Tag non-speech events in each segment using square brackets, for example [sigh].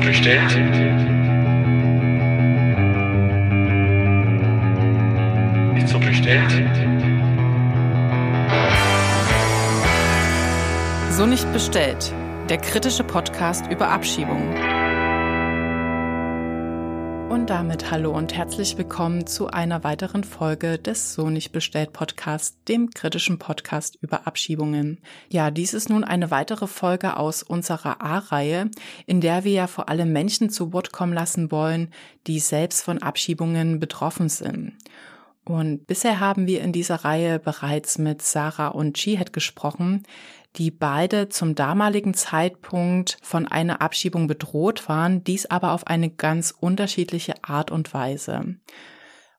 so bestellt? Ist so bestellt? So nicht bestellt. Der kritische Podcast über Abschiebungen. Und damit hallo und herzlich willkommen zu einer weiteren Folge des So nicht bestellt Podcast, dem kritischen Podcast über Abschiebungen. Ja, dies ist nun eine weitere Folge aus unserer A-Reihe, in der wir ja vor allem Menschen zu Wort kommen lassen wollen, die selbst von Abschiebungen betroffen sind. Und bisher haben wir in dieser Reihe bereits mit Sarah und Chihet gesprochen, die beide zum damaligen Zeitpunkt von einer Abschiebung bedroht waren, dies aber auf eine ganz unterschiedliche Art und Weise.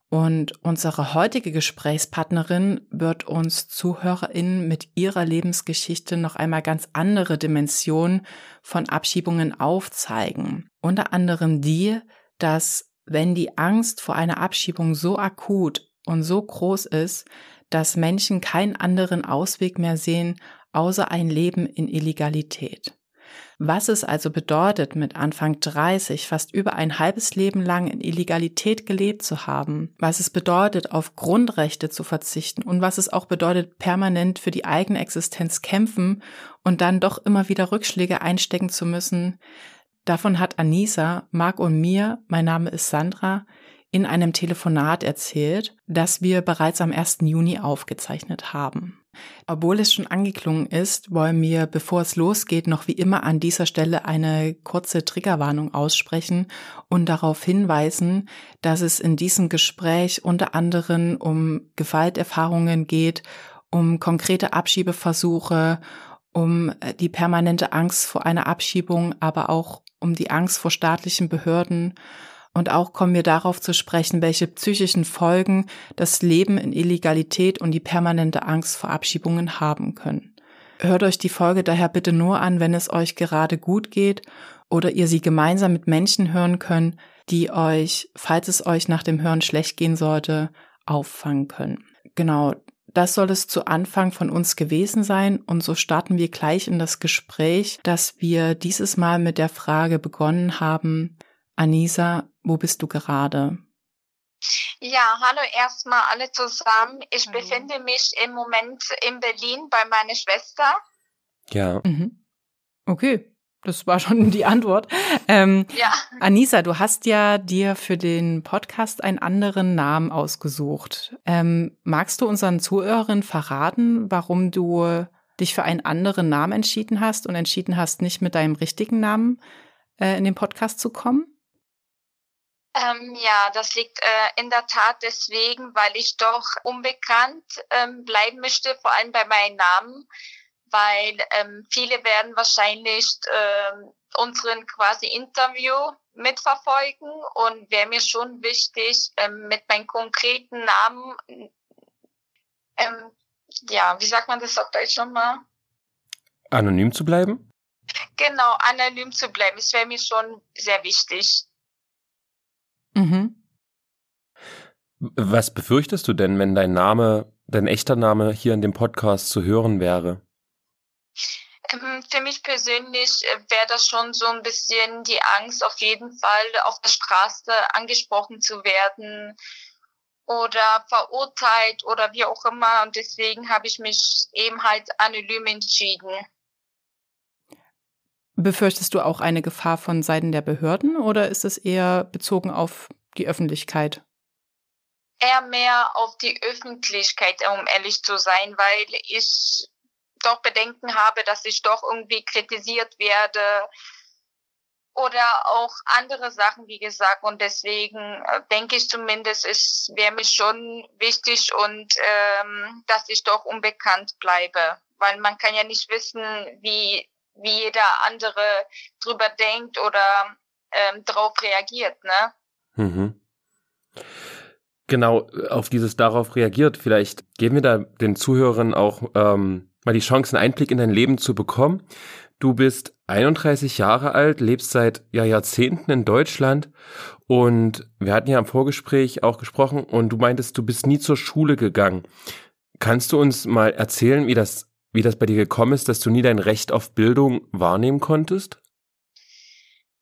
Und unsere heutige Gesprächspartnerin wird uns ZuhörerInnen mit ihrer Lebensgeschichte noch einmal ganz andere Dimensionen von Abschiebungen aufzeigen. Unter anderem die, dass wenn die Angst vor einer Abschiebung so akut und so groß ist, dass Menschen keinen anderen Ausweg mehr sehen, außer ein Leben in Illegalität. Was es also bedeutet, mit Anfang 30 fast über ein halbes Leben lang in Illegalität gelebt zu haben, was es bedeutet, auf Grundrechte zu verzichten und was es auch bedeutet, permanent für die eigene Existenz kämpfen und dann doch immer wieder Rückschläge einstecken zu müssen, davon hat Anisa, Marc und mir, mein Name ist Sandra, in einem Telefonat erzählt, das wir bereits am 1. Juni aufgezeichnet haben. Obwohl es schon angeklungen ist, wollen wir, bevor es losgeht, noch wie immer an dieser Stelle eine kurze Triggerwarnung aussprechen und darauf hinweisen, dass es in diesem Gespräch unter anderem um Gewalterfahrungen geht, um konkrete Abschiebeversuche, um äh, die permanente Angst vor einer Abschiebung, aber auch um die Angst vor staatlichen Behörden und auch kommen wir darauf zu sprechen, welche psychischen Folgen das Leben in Illegalität und die permanente Angst vor Abschiebungen haben können. Hört euch die Folge daher bitte nur an, wenn es euch gerade gut geht oder ihr sie gemeinsam mit Menschen hören könnt, die euch, falls es euch nach dem Hören schlecht gehen sollte, auffangen können. Genau, das soll es zu Anfang von uns gewesen sein und so starten wir gleich in das Gespräch, dass wir dieses Mal mit der Frage begonnen haben, Anisa, wo bist du gerade? Ja, hallo erstmal alle zusammen. Ich mhm. befinde mich im Moment in Berlin bei meiner Schwester. Ja. Mhm. Okay, das war schon [laughs] die Antwort. Ähm, ja. Anisa, du hast ja dir für den Podcast einen anderen Namen ausgesucht. Ähm, magst du unseren Zuhörern verraten, warum du dich für einen anderen Namen entschieden hast und entschieden hast, nicht mit deinem richtigen Namen äh, in den Podcast zu kommen? Ähm, ja, das liegt äh, in der Tat deswegen, weil ich doch unbekannt ähm, bleiben möchte, vor allem bei meinem Namen, weil ähm, viele werden wahrscheinlich ähm, unseren quasi Interview mitverfolgen und wäre mir schon wichtig, ähm, mit meinem konkreten Namen, ähm, ja, wie sagt man das auf Deutsch nochmal? Anonym zu bleiben? Genau, anonym zu bleiben. Es wäre mir schon sehr wichtig. Mhm. Was befürchtest du denn, wenn dein Name, dein echter Name hier in dem Podcast zu hören wäre? Ähm, für mich persönlich äh, wäre das schon so ein bisschen die Angst, auf jeden Fall auf der Straße angesprochen zu werden oder verurteilt oder wie auch immer. Und deswegen habe ich mich eben halt anonym entschieden. Befürchtest du auch eine Gefahr von Seiten der Behörden oder ist es eher bezogen auf die Öffentlichkeit? Eher mehr auf die Öffentlichkeit, um ehrlich zu sein, weil ich doch Bedenken habe, dass ich doch irgendwie kritisiert werde oder auch andere Sachen, wie gesagt. Und deswegen äh, denke ich zumindest, es wäre mir schon wichtig und ähm, dass ich doch unbekannt bleibe, weil man kann ja nicht wissen, wie wie jeder andere drüber denkt oder ähm, darauf reagiert, ne? Mhm. Genau, auf dieses darauf reagiert. Vielleicht geben wir da den Zuhörern auch ähm, mal die Chance, einen Einblick in dein Leben zu bekommen. Du bist 31 Jahre alt, lebst seit ja, Jahrzehnten in Deutschland und wir hatten ja im Vorgespräch auch gesprochen und du meintest, du bist nie zur Schule gegangen. Kannst du uns mal erzählen, wie das wie das bei dir gekommen ist, dass du nie dein Recht auf Bildung wahrnehmen konntest?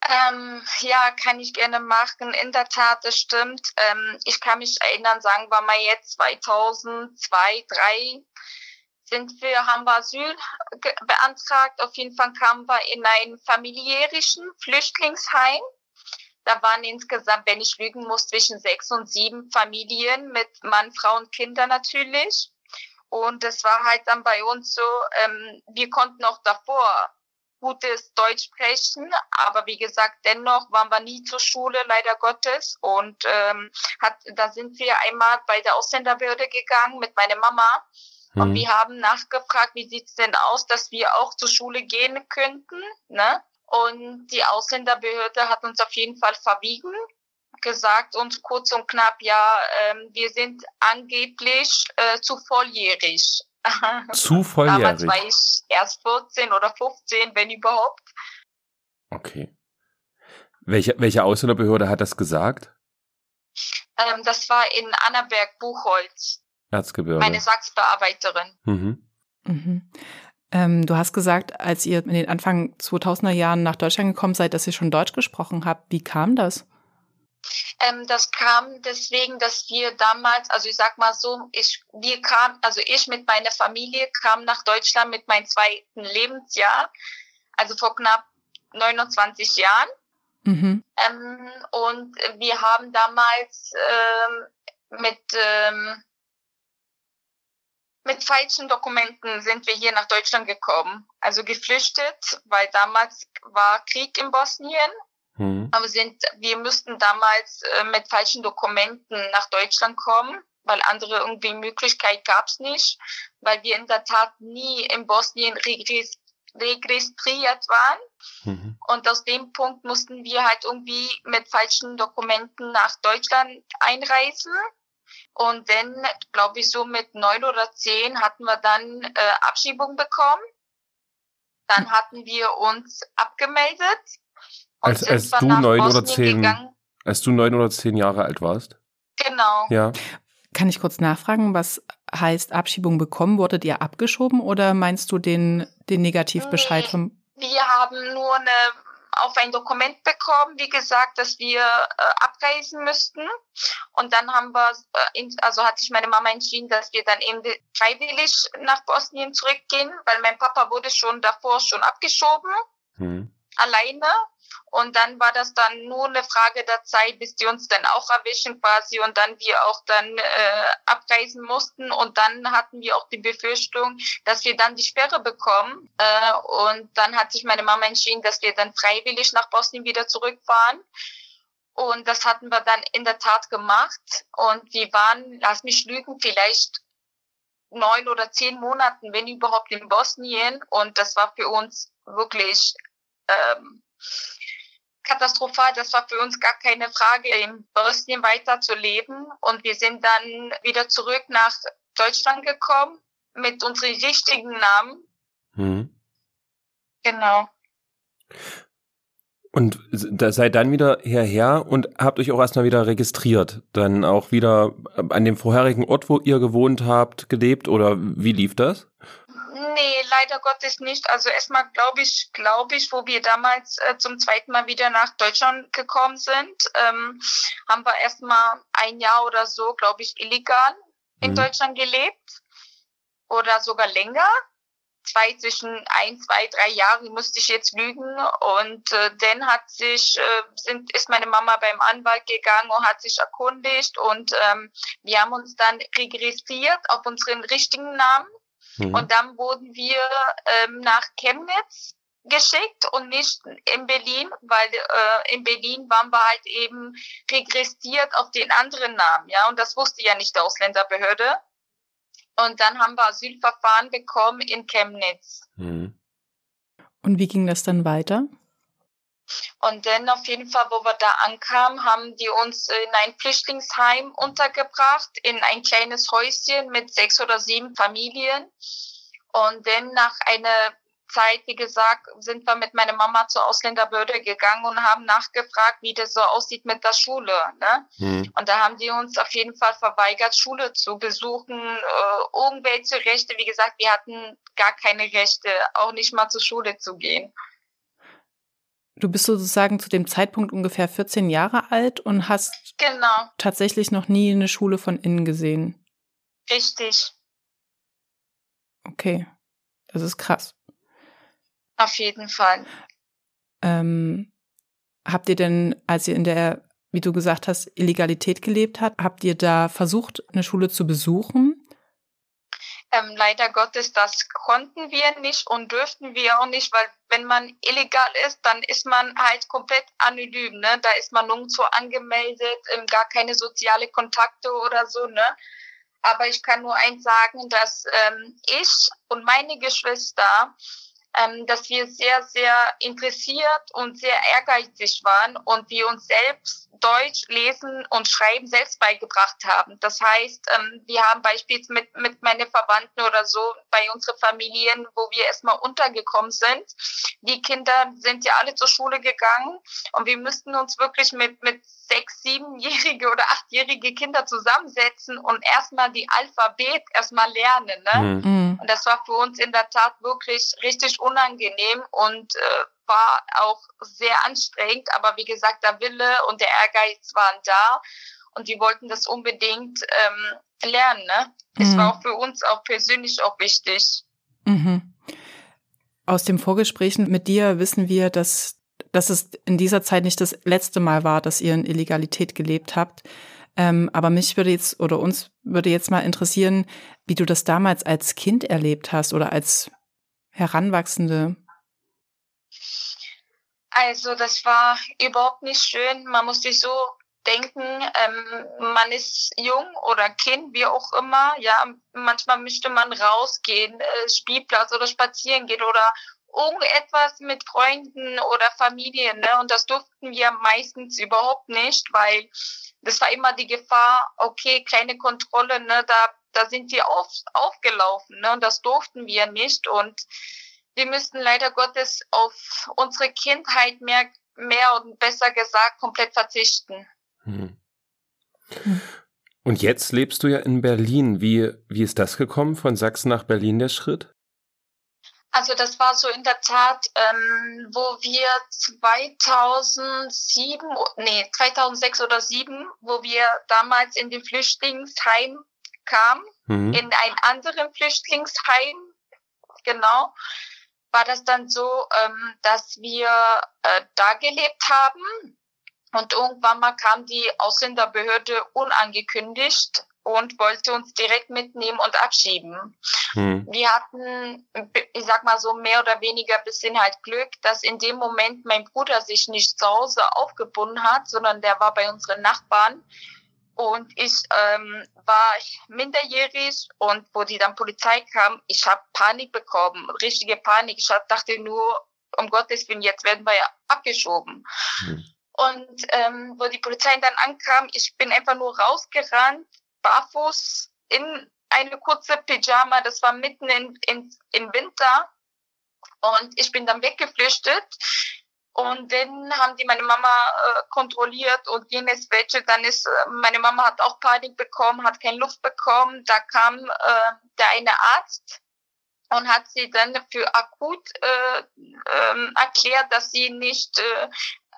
Ähm, ja, kann ich gerne machen. In der Tat, das stimmt. Ähm, ich kann mich erinnern, sagen wir mal jetzt 2002, 2003 sind wir, haben wir Asyl beantragt. Auf jeden Fall kamen wir in ein familiärischen Flüchtlingsheim. Da waren insgesamt, wenn ich lügen muss, zwischen sechs und sieben Familien mit Mann, Frau und Kinder natürlich. Und es war halt dann bei uns so, ähm, wir konnten auch davor gutes Deutsch sprechen, aber wie gesagt, dennoch waren wir nie zur Schule, leider Gottes. Und ähm, hat, da sind wir einmal bei der Ausländerbehörde gegangen mit meiner Mama. Mhm. Und wir haben nachgefragt, wie sieht's denn aus, dass wir auch zur Schule gehen könnten. Ne? Und die Ausländerbehörde hat uns auf jeden Fall verwiegen, gesagt uns kurz und knapp, ja, ähm, wir sind angeblich äh, zu volljährig. [laughs] Zu volljährig? Damals war ich erst 14 oder 15, wenn überhaupt. Okay. Welche, welche Ausländerbehörde hat das gesagt? Ähm, das war in Annaberg-Buchholz. Erzgebirge. Meine Sachsbearbeiterin. Mhm. Mhm. Ähm, du hast gesagt, als ihr in den Anfang 2000er Jahren nach Deutschland gekommen seid, dass ihr schon Deutsch gesprochen habt. Wie kam das? Ähm, das kam deswegen, dass wir damals, also ich sag mal so, ich, wir kam, also ich mit meiner Familie kam nach Deutschland mit meinem zweiten Lebensjahr, also vor knapp 29 Jahren. Mhm. Ähm, und wir haben damals ähm, mit ähm, mit falschen Dokumenten sind wir hier nach Deutschland gekommen. Also geflüchtet, weil damals war Krieg in Bosnien Mhm. Aber sind, wir müssten damals äh, mit falschen Dokumenten nach Deutschland kommen, weil andere irgendwie Möglichkeit gab es nicht, weil wir in der Tat nie in Bosnien registriert waren. Mhm. Und aus dem Punkt mussten wir halt irgendwie mit falschen Dokumenten nach Deutschland einreisen. Und dann, glaube ich, so mit neun oder zehn hatten wir dann äh, Abschiebung bekommen. Dann hatten wir uns abgemeldet als, als du neun oder zehn, als du neun oder zehn Jahre alt warst? Genau. Ja. Kann ich kurz nachfragen, was heißt Abschiebung bekommen? Wurdet ihr abgeschoben oder meinst du den, den Negativbescheid nee, vom? Wir haben nur eine, auf ein Dokument bekommen, wie gesagt, dass wir äh, abreisen müssten. Und dann haben wir, äh, in, also hat sich meine Mama entschieden, dass wir dann eben freiwillig nach Bosnien zurückgehen, weil mein Papa wurde schon davor schon abgeschoben. Hm. Alleine. Und dann war das dann nur eine Frage der Zeit, bis die uns dann auch erwischen quasi und dann wir auch dann äh, abreisen mussten. Und dann hatten wir auch die Befürchtung, dass wir dann die Sperre bekommen. Äh, und dann hat sich meine Mama entschieden, dass wir dann freiwillig nach Bosnien wieder zurückfahren. Und das hatten wir dann in der Tat gemacht. Und wir waren, lass mich lügen, vielleicht neun oder zehn Monaten, wenn überhaupt in Bosnien. Und das war für uns wirklich ähm, katastrophal. Das war für uns gar keine Frage, in Bosnien weiter zu leben. Und wir sind dann wieder zurück nach Deutschland gekommen mit unseren richtigen Namen. Mhm. Genau. Und da seid dann wieder hierher und habt euch auch erstmal wieder registriert. Dann auch wieder an dem vorherigen Ort, wo ihr gewohnt habt, gelebt oder wie lief das? Nee, leider Gottes nicht. Also erstmal glaube ich, glaube ich, wo wir damals äh, zum zweiten Mal wieder nach Deutschland gekommen sind, ähm, haben wir erstmal ein Jahr oder so, glaube ich, illegal in mhm. Deutschland gelebt. Oder sogar länger. Zwei zwischen ein, zwei, drei Jahre musste ich jetzt lügen. Und äh, dann hat sich, äh, sind, ist meine Mama beim Anwalt gegangen und hat sich erkundigt. Und ähm, wir haben uns dann registriert auf unseren richtigen Namen Mhm. Und dann wurden wir ähm, nach Chemnitz geschickt und nicht in Berlin, weil äh, in Berlin waren wir halt eben regressiert auf den anderen Namen, ja, und das wusste ja nicht die Ausländerbehörde. Und dann haben wir Asylverfahren bekommen in Chemnitz. Mhm. Und wie ging das dann weiter? Und dann auf jeden Fall, wo wir da ankamen, haben die uns in ein Flüchtlingsheim untergebracht, in ein kleines Häuschen mit sechs oder sieben Familien. Und dann nach einer Zeit, wie gesagt, sind wir mit meiner Mama zur Ausländerbehörde gegangen und haben nachgefragt, wie das so aussieht mit der Schule. Ne? Mhm. Und da haben die uns auf jeden Fall verweigert, Schule zu besuchen, äh, irgendwelche Rechte. Wie gesagt, wir hatten gar keine Rechte, auch nicht mal zur Schule zu gehen. Du bist sozusagen zu dem Zeitpunkt ungefähr 14 Jahre alt und hast Genau, tatsächlich noch nie eine Schule von innen gesehen. richtig. Okay, das ist krass. Auf jeden Fall. Ähm, habt ihr denn, als ihr in der, wie du gesagt hast, Illegalität gelebt habt, habt ihr da versucht, eine Schule zu besuchen? Ähm, leider Gottes, das konnten wir nicht und dürften wir auch nicht, weil wenn man illegal ist, dann ist man halt komplett anonym, ne? Da ist man nirgendwo angemeldet, ähm, gar keine soziale Kontakte oder so, ne? Aber ich kann nur eins sagen, dass ähm, ich und meine Geschwister ähm, dass wir sehr, sehr interessiert und sehr ehrgeizig waren und wir uns selbst Deutsch lesen und schreiben selbst beigebracht haben. Das heißt, ähm, wir haben beispielsweise mit, mit meinen Verwandten oder so bei unseren Familien, wo wir erstmal untergekommen sind. Die Kinder sind ja alle zur Schule gegangen und wir müssten uns wirklich mit, mit sechs, siebenjährige oder achtjährige Kinder zusammensetzen und erstmal die Alphabet erstmal lernen. Ne? Mhm. Und das war für uns in der Tat wirklich richtig unangenehm und äh, war auch sehr anstrengend. Aber wie gesagt, der Wille und der Ehrgeiz waren da und wir wollten das unbedingt ähm, lernen. Ne? Es Mhm. war auch für uns auch persönlich auch wichtig. Mhm. Aus den Vorgesprächen mit dir wissen wir, dass, dass es in dieser Zeit nicht das letzte Mal war, dass ihr in Illegalität gelebt habt. Ähm, aber mich würde jetzt oder uns würde jetzt mal interessieren, wie du das damals als Kind erlebt hast oder als Heranwachsende. Also das war überhaupt nicht schön. Man muss sich so denken, ähm, man ist jung oder Kind, wie auch immer. Ja, manchmal möchte man rausgehen, äh, Spielplatz oder spazieren gehen oder irgendetwas mit Freunden oder Familien. Ne? Und das durften wir meistens überhaupt nicht, weil das war immer die Gefahr, okay, kleine Kontrolle, ne, da, da sind wir auf, aufgelaufen. Ne? Und das durften wir nicht. Und wir müssten leider Gottes auf unsere Kindheit mehr, mehr und besser gesagt komplett verzichten. Hm. Und jetzt lebst du ja in Berlin. Wie, wie ist das gekommen, von Sachsen nach Berlin, der Schritt? Also das war so in der Tat, ähm, wo wir 2007, nee, 2006 oder 2007, wo wir damals in den Flüchtlingsheim kamen, Hm. in ein anderen Flüchtlingsheim, genau, war das dann so, ähm, dass wir äh, da gelebt haben und irgendwann mal kam die Ausländerbehörde unangekündigt und wollte uns direkt mitnehmen und abschieben. Hm. Wir hatten, ich sag mal so mehr oder weniger bisschen halt Glück, dass in dem Moment mein Bruder sich nicht zu Hause aufgebunden hat, sondern der war bei unseren Nachbarn. Und ich ähm, war minderjährig und wo die dann Polizei kam, ich habe Panik bekommen, richtige Panik. Ich hab, dachte nur, um Gottes Willen, jetzt werden wir ja abgeschoben. Hm. Und ähm, wo die Polizei dann ankam, ich bin einfach nur rausgerannt, barfuß in eine kurze Pyjama, das war mitten in, in, im Winter. Und ich bin dann weggeflüchtet. Und dann haben die meine Mama äh, kontrolliert und jenes welche, dann ist, äh, meine Mama hat auch Panik bekommen, hat keine Luft bekommen. Da kam äh, der eine Arzt und hat sie dann für akut äh, ähm, erklärt, dass sie nicht äh,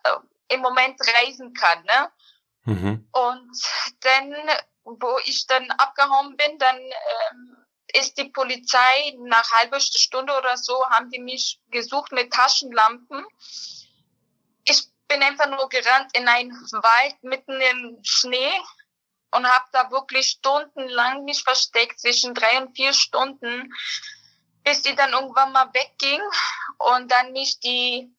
äh, im Moment reisen kann. Ne? Mhm. Und dann, wo ich dann abgehauen bin, dann ähm, ist die Polizei nach halber Stunde oder so, haben die mich gesucht mit Taschenlampen. Ich bin einfach nur gerannt in einen Wald mitten im Schnee und habe da wirklich stundenlang mich versteckt, zwischen drei und vier Stunden, bis die dann irgendwann mal wegging und dann mich die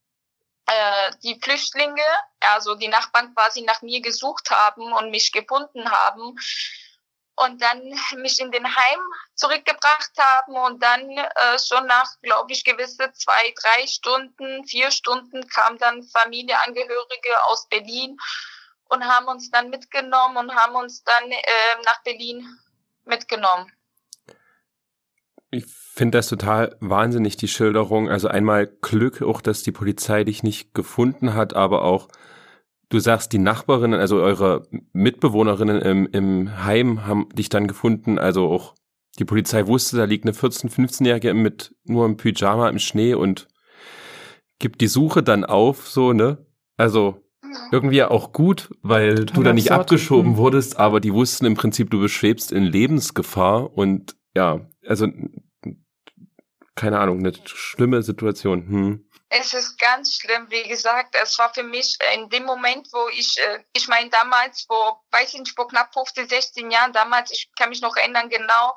äh, die Flüchtlinge, also die Nachbarn quasi nach mir gesucht haben und mich gefunden haben und dann mich in den Heim zurückgebracht haben und dann äh, schon nach, glaube ich, gewisse zwei, drei Stunden, vier Stunden kam dann Familienangehörige aus Berlin und haben uns dann mitgenommen und haben uns dann äh, nach Berlin mitgenommen. Ich finde das total wahnsinnig, die Schilderung. Also einmal Glück auch, dass die Polizei dich nicht gefunden hat, aber auch, du sagst, die Nachbarinnen, also eure Mitbewohnerinnen im, im Heim haben dich dann gefunden. Also auch die Polizei wusste, da liegt eine 14-, 15-Jährige mit nur im Pyjama im Schnee und gibt die Suche dann auf, so, ne? Also irgendwie auch gut, weil du da nicht abgeschoben mhm. wurdest, aber die wussten im Prinzip, du beschwebst in Lebensgefahr und ja, also keine Ahnung, eine schlimme Situation. Hm. Es ist ganz schlimm, wie gesagt, es war für mich in dem Moment, wo ich, äh, ich meine damals, vor, weiß ich nicht, vor knapp 15, 16 Jahren, damals, ich kann mich noch erinnern, genau,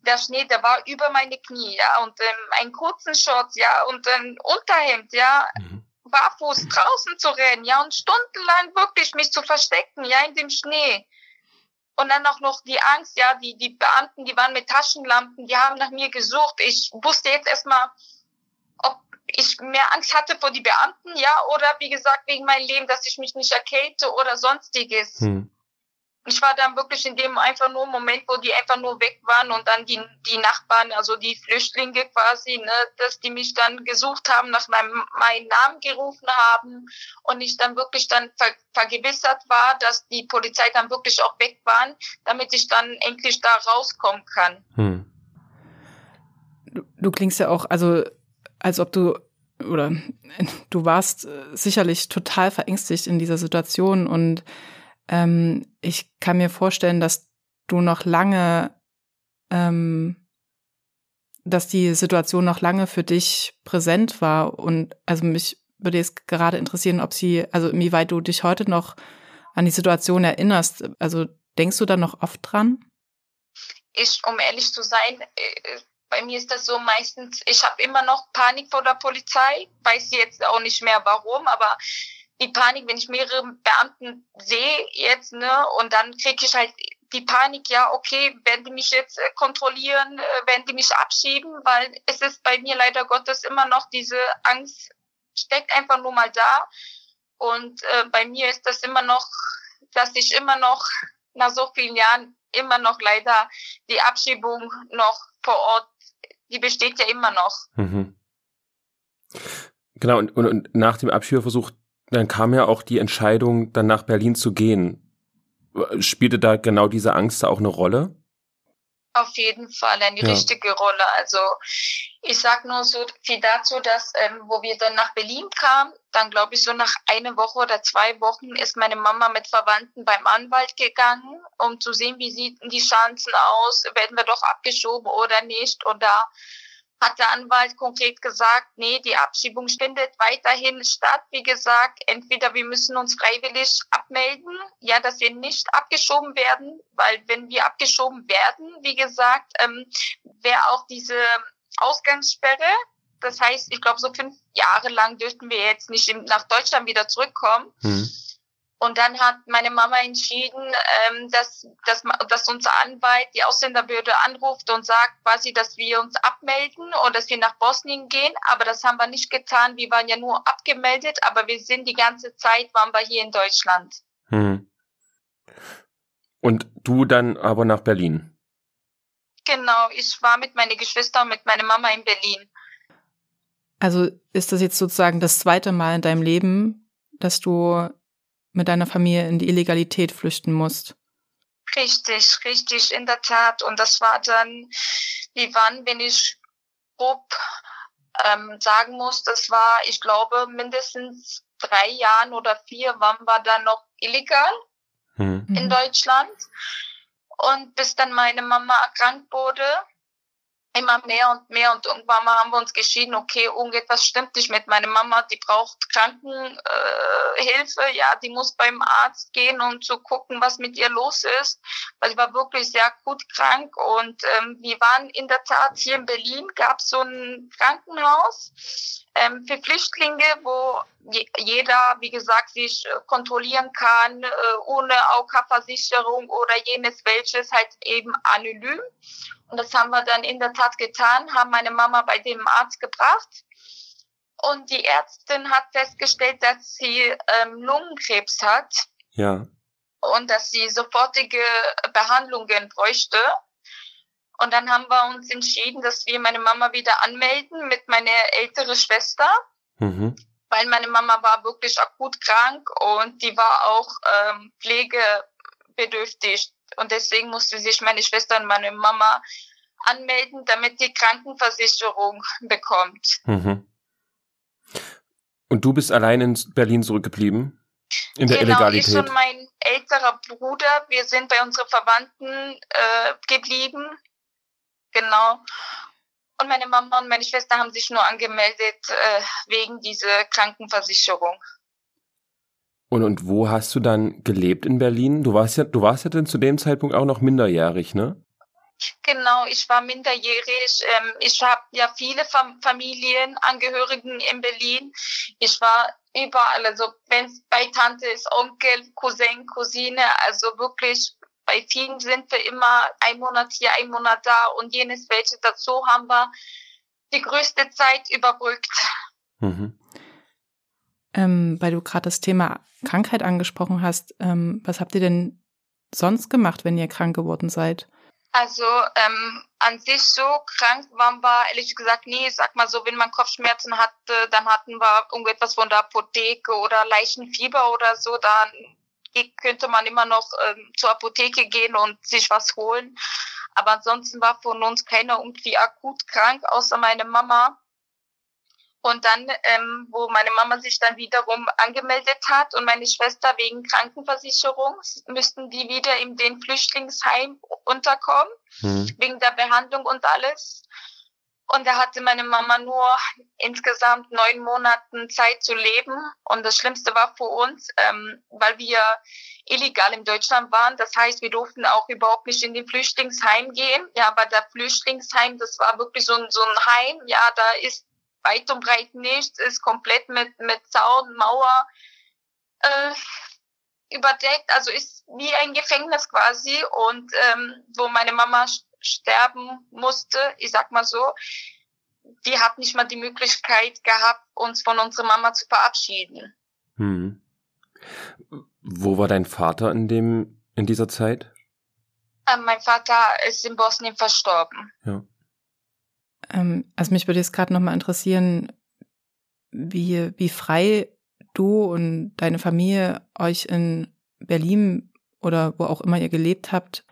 der Schnee, der war über meine Knie, ja, und ähm, einen kurzen Shorts, ja, und ein Unterhemd, ja, mhm. barfuß draußen zu rennen, ja, und stundenlang wirklich mich zu verstecken, ja, in dem Schnee. Und dann auch noch die Angst, ja, die, die Beamten, die waren mit Taschenlampen, die haben nach mir gesucht. Ich wusste jetzt erstmal, ob ich mehr Angst hatte vor die Beamten, ja, oder wie gesagt, wegen meinem Leben, dass ich mich nicht erkälte oder sonstiges. Hm ich war dann wirklich in dem einfach nur Moment, wo die einfach nur weg waren und dann die, die Nachbarn, also die Flüchtlinge quasi, ne, dass die mich dann gesucht haben, nach meinem, meinen Namen gerufen haben und ich dann wirklich dann ver, vergewissert war, dass die Polizei dann wirklich auch weg waren, damit ich dann endlich da rauskommen kann. Hm. Du, du klingst ja auch, also als ob du oder [laughs] du warst sicherlich total verängstigt in dieser Situation und ähm, ich kann mir vorstellen, dass du noch lange, ähm, dass die Situation noch lange für dich präsent war. Und also mich würde jetzt gerade interessieren, ob sie, also inwieweit du dich heute noch an die Situation erinnerst. Also denkst du da noch oft dran? Ich, um ehrlich zu sein, äh, bei mir ist das so meistens, ich habe immer noch Panik vor der Polizei, weiß jetzt auch nicht mehr warum, aber die Panik, wenn ich mehrere Beamten sehe jetzt, ne, und dann kriege ich halt die Panik, ja, okay, werden die mich jetzt äh, kontrollieren, äh, werden die mich abschieben, weil es ist bei mir leider Gottes immer noch diese Angst, steckt einfach nur mal da. Und äh, bei mir ist das immer noch, dass ich immer noch nach so vielen Jahren immer noch leider die Abschiebung noch vor Ort, die besteht ja immer noch. Mhm. Genau, und, und, und nach dem Abschiebeversuch dann kam ja auch die Entscheidung, dann nach Berlin zu gehen. Spielte da genau diese Angst auch eine Rolle? Auf jeden Fall eine ja. richtige Rolle. Also ich sag nur so viel dazu, dass ähm, wo wir dann nach Berlin kamen, dann glaube ich so nach einer Woche oder zwei Wochen ist meine Mama mit Verwandten beim Anwalt gegangen, um zu sehen, wie sieht die Chancen aus, werden wir doch abgeschoben oder nicht. Und da hat der Anwalt konkret gesagt, nee, die Abschiebung findet weiterhin statt. Wie gesagt, entweder wir müssen uns freiwillig abmelden, ja, dass wir nicht abgeschoben werden, weil wenn wir abgeschoben werden, wie gesagt, ähm, wäre auch diese Ausgangssperre. Das heißt, ich glaube, so fünf Jahre lang dürften wir jetzt nicht nach Deutschland wieder zurückkommen. Mhm. Und dann hat meine Mama entschieden, ähm, dass, dass, dass unser Anwalt die Ausländerbehörde anruft und sagt quasi, dass wir uns abmelden und dass wir nach Bosnien gehen. Aber das haben wir nicht getan. Wir waren ja nur abgemeldet, aber wir sind die ganze Zeit, waren wir hier in Deutschland. Hm. Und du dann aber nach Berlin? Genau, ich war mit meinen Geschwistern und mit meiner Mama in Berlin. Also ist das jetzt sozusagen das zweite Mal in deinem Leben, dass du mit deiner Familie in die Illegalität flüchten musst. Richtig, richtig, in der Tat. Und das war dann, wie wann, wenn ich grob ähm, sagen muss, das war, ich glaube, mindestens drei Jahren oder vier waren wir dann noch illegal hm. in Deutschland. Und bis dann meine Mama erkrankt wurde, immer mehr und mehr. Und irgendwann mal haben wir uns geschieden, okay, irgendetwas stimmt nicht mit meiner Mama, die braucht Krankenhilfe, äh, ja, die muss beim Arzt gehen, um zu gucken, was mit ihr los ist, weil sie war wirklich sehr gut krank. Und ähm, wir waren in der Tat hier in Berlin, gab es so ein Krankenhaus ähm, für Flüchtlinge, wo jeder, wie gesagt, sich äh, kontrollieren kann, äh, ohne AOK-Versicherung oder jenes welches, halt eben anonym. Und das haben wir dann in der Tat getan, haben meine Mama bei dem Arzt gebracht. Und die Ärztin hat festgestellt, dass sie ähm, Lungenkrebs hat. Ja. Und dass sie sofortige Behandlungen bräuchte. Und dann haben wir uns entschieden, dass wir meine Mama wieder anmelden mit meiner älteren Schwester. Mhm. Weil meine Mama war wirklich akut krank und die war auch ähm, pflegebedürftig. Und deswegen musste sich meine Schwester und meine Mama anmelden, damit die Krankenversicherung bekommt. Mhm. Und du bist allein in Berlin zurückgeblieben? In der genau, Illegalität? ich und mein älterer Bruder, wir sind bei unseren Verwandten äh, geblieben. Genau. Und meine Mama und meine Schwester haben sich nur angemeldet äh, wegen dieser Krankenversicherung. Und, und wo hast du dann gelebt in Berlin? Du warst ja, du warst ja dann zu dem Zeitpunkt auch noch minderjährig, ne? Genau, ich war minderjährig. Ähm, ich habe ja viele Fam Familienangehörigen in Berlin. Ich war überall, also wenn bei Tante ist, Onkel, Cousin, Cousine, also wirklich bei vielen sind wir immer ein Monat hier, ein Monat da und jenes welche dazu haben wir die größte Zeit überbrückt. Mhm. Ähm, weil du gerade das Thema Krankheit angesprochen hast, ähm, was habt ihr denn sonst gemacht, wenn ihr krank geworden seid? Also ähm, an sich so krank waren wir ehrlich gesagt nie. Sag mal so, wenn man Kopfschmerzen hatte, dann hatten wir irgendetwas von der Apotheke oder Leichenfieber oder so. Dann könnte man immer noch ähm, zur Apotheke gehen und sich was holen. Aber ansonsten war von uns keiner irgendwie akut krank, außer meine Mama. Und dann, ähm, wo meine Mama sich dann wiederum angemeldet hat und meine Schwester wegen Krankenversicherung, müssten die wieder in den Flüchtlingsheim unterkommen, mhm. wegen der Behandlung und alles. Und da hatte meine Mama nur insgesamt neun Monaten Zeit zu leben. Und das Schlimmste war für uns, ähm, weil wir illegal in Deutschland waren. Das heißt, wir durften auch überhaupt nicht in den Flüchtlingsheim gehen. Ja, aber der Flüchtlingsheim, das war wirklich so ein, so ein Heim. Ja, da ist weit und breit nichts, ist komplett mit, mit Zaun, Mauer äh, überdeckt. Also ist wie ein Gefängnis quasi. Und ähm, wo meine Mama sterben musste, ich sag mal so, die hat nicht mal die Möglichkeit gehabt, uns von unserer Mama zu verabschieden. Hm. Wo war dein Vater in dem, in dieser Zeit? Äh, mein Vater ist in Bosnien verstorben. Ja. Ähm, also mich würde jetzt gerade nochmal interessieren, wie, wie frei du und deine Familie euch in Berlin oder wo auch immer ihr gelebt habt,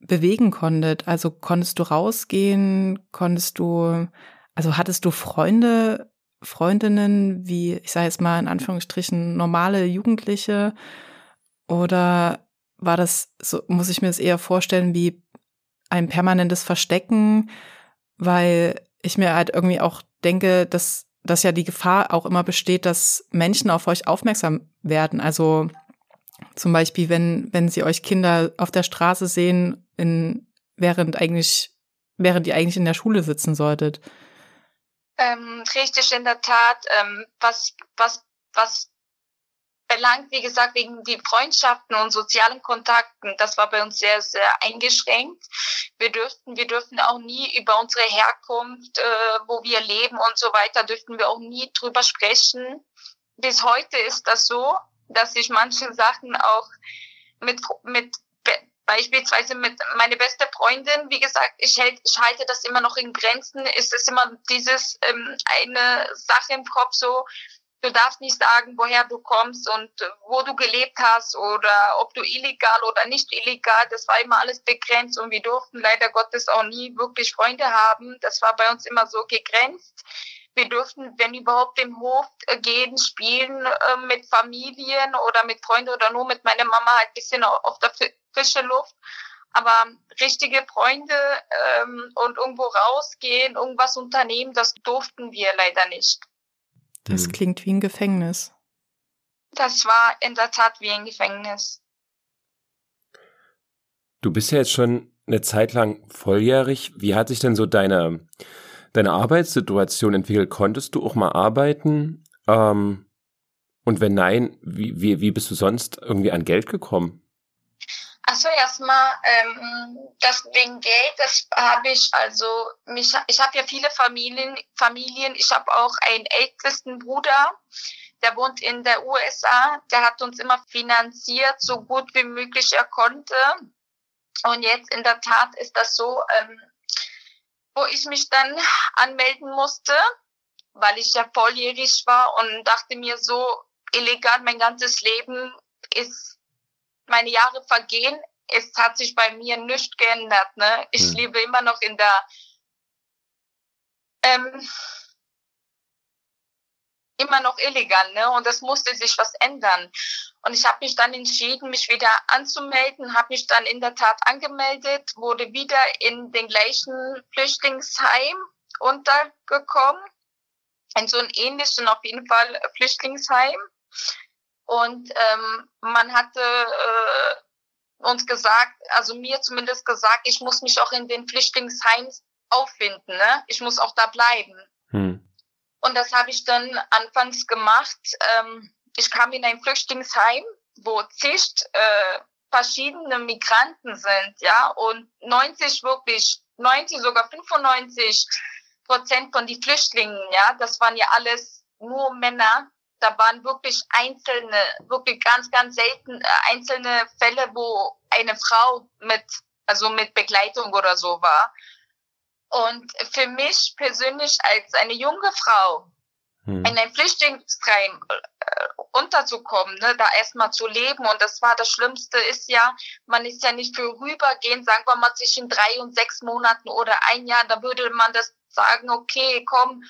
bewegen konntet. Also konntest du rausgehen, konntest du, also hattest du Freunde, Freundinnen, wie, ich sage jetzt mal in Anführungsstrichen, normale Jugendliche? Oder war das, so muss ich mir das eher vorstellen, wie ein permanentes Verstecken, weil ich mir halt irgendwie auch denke, dass, dass ja die Gefahr auch immer besteht, dass Menschen auf euch aufmerksam werden. Also zum Beispiel, wenn, wenn sie euch Kinder auf der Straße sehen, in, während eigentlich, während ihr eigentlich in der Schule sitzen solltet. Ähm, richtig, in der Tat. Ähm, was, was, was belangt, wie gesagt, wegen die Freundschaften und sozialen Kontakten, das war bei uns sehr, sehr eingeschränkt. Wir dürften, wir dürften auch nie über unsere Herkunft, äh, wo wir leben und so weiter, dürften wir auch nie drüber sprechen. Bis heute ist das so, dass ich manche Sachen auch mit, mit beispielsweise mit meine beste Freundin, wie gesagt, ich, hält, ich halte das immer noch in Grenzen, ist es immer dieses ähm, eine Sache im Kopf so, du darfst nicht sagen, woher du kommst und wo du gelebt hast oder ob du illegal oder nicht illegal, das war immer alles begrenzt und wir durften leider Gottes auch nie wirklich Freunde haben, das war bei uns immer so gegrenzt wir durften, wenn überhaupt, im Hof äh, gehen, spielen äh, mit Familien oder mit Freunden oder nur mit meiner Mama halt ein bisschen auf der frischen Luft. Aber richtige Freunde ähm, und irgendwo rausgehen, irgendwas unternehmen, das durften wir leider nicht. Das hm. klingt wie ein Gefängnis. Das war in der Tat wie ein Gefängnis. Du bist ja jetzt schon eine Zeit lang volljährig. Wie hat sich denn so deine deine Arbeitssituation entwickelt? Konntest du auch mal arbeiten? Ähm, und wenn nein, wie, wie, wie bist du sonst irgendwie an Geld gekommen? Achso, erstmal, ähm, das wegen Geld, das habe ich, also, mich, ich habe ja viele Familien, Familien, ich habe auch einen ältesten Bruder, der wohnt in der USA, der hat uns immer finanziert, so gut wie möglich er konnte. Und jetzt in der Tat ist das so, ähm, wo ich mich dann anmelden musste, weil ich ja volljährig war und dachte mir so, illegal mein ganzes Leben ist, meine Jahre vergehen, es hat sich bei mir nichts geändert. Ne? Ich hm. lebe immer noch in der ähm, immer noch illegal, ne? Und es musste sich was ändern. Und ich habe mich dann entschieden, mich wieder anzumelden, habe mich dann in der Tat angemeldet, wurde wieder in den gleichen Flüchtlingsheim untergekommen, in so einem ähnlichen auf jeden Fall Flüchtlingsheim. Und ähm, man hatte äh, uns gesagt, also mir zumindest gesagt, ich muss mich auch in den Flüchtlingsheims auffinden, ne? Ich muss auch da bleiben. Hm. Und das habe ich dann anfangs gemacht. Ähm, ich kam in ein Flüchtlingsheim, wo zig äh, verschiedene Migranten sind, ja, und 90 wirklich, 90, sogar 95 Prozent von die Flüchtlingen, ja, das waren ja alles nur Männer. Da waren wirklich einzelne, wirklich ganz, ganz selten äh, einzelne Fälle, wo eine Frau mit, also mit Begleitung oder so war. Und für mich persönlich als eine junge Frau hm. in ein Flüchtlingsheim äh, unterzukommen, ne, da erstmal zu leben. Und das war das Schlimmste ist ja, man ist ja nicht vorübergehend, sagen wir mal zwischen drei und sechs Monaten oder ein Jahr, da würde man das sagen, okay, komm,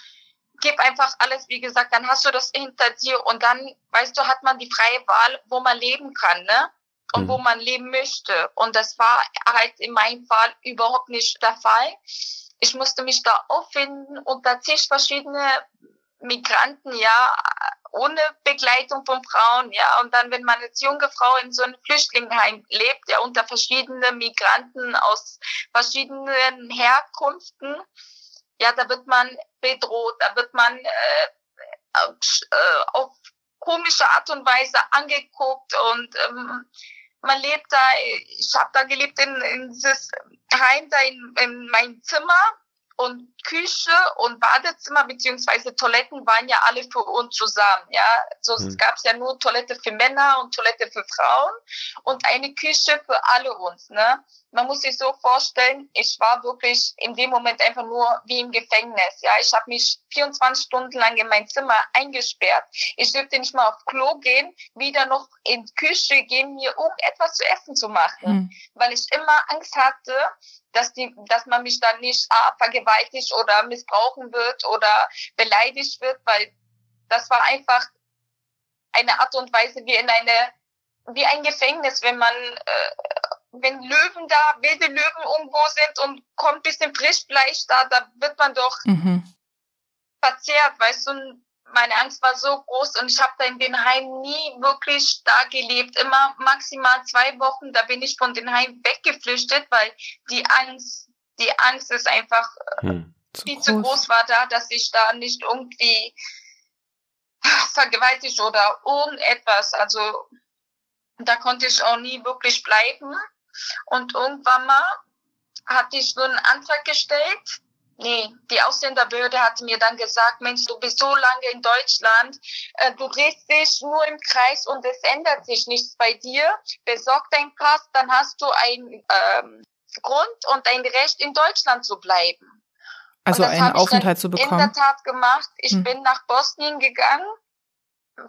gib einfach alles, wie gesagt, dann hast du das hinter dir und dann, weißt du, hat man die freie Wahl, wo man leben kann, ne? Und mhm. wo man leben möchte. Und das war halt in meinem Fall überhaupt nicht der Fall. Ich musste mich da auffinden unter zig verschiedene Migranten, ja, ohne Begleitung von Frauen, ja, und dann, wenn man als junge Frau in so einem Flüchtlingsheim lebt, ja, unter verschiedenen Migranten aus verschiedenen Herkunften, ja, da wird man bedroht, da wird man äh, äh, auf komische Art und Weise angeguckt und ähm, man lebt da, ich habe da gelebt in, in dieses Heim da in, in mein Zimmer und Küche und Badezimmer beziehungsweise Toiletten waren ja alle für uns zusammen. Ja, so hm. es gab ja nur Toilette für Männer und Toilette für Frauen und eine Küche für alle uns. Ne, man muss sich so vorstellen, ich war wirklich in dem Moment einfach nur wie im Gefängnis. Ja, ich habe mich 24 Stunden lang in mein Zimmer eingesperrt. Ich dürfte nicht mal auf Klo gehen, wieder noch in die Küche gehen, mir um etwas zu essen zu machen, hm. weil ich immer Angst hatte, dass die, dass man mich dann nicht ah, vergewaltigt oder missbrauchen wird oder beleidigt wird, weil das war einfach eine Art und Weise wie in eine, wie ein Gefängnis, wenn man, äh, wenn Löwen da, wilde Löwen irgendwo sind und kommt bisschen Frischfleisch da, da wird man doch mhm. verzehrt, weißt du, meine Angst war so groß und ich habe da in den Heim nie wirklich da gelebt. Immer maximal zwei Wochen, da bin ich von den Heim weggeflüchtet, weil die Angst, die Angst ist einfach äh, hm, zu viel groß. zu groß war da, dass ich da nicht irgendwie vergewaltigt oder irgendetwas. Also da konnte ich auch nie wirklich bleiben. Und irgendwann mal hatte ich so einen Antrag gestellt Nee, die Ausländerbehörde hat mir dann gesagt, Mensch, du bist so lange in Deutschland, äh, du drehst dich nur im Kreis und es ändert sich nichts bei dir. Besorg deinen Pass, dann hast du einen ähm, Grund und ein Recht, in Deutschland zu bleiben. Also einen Aufenthalt zu bekommen. In der Tat gemacht. Ich hm. bin nach Bosnien gegangen,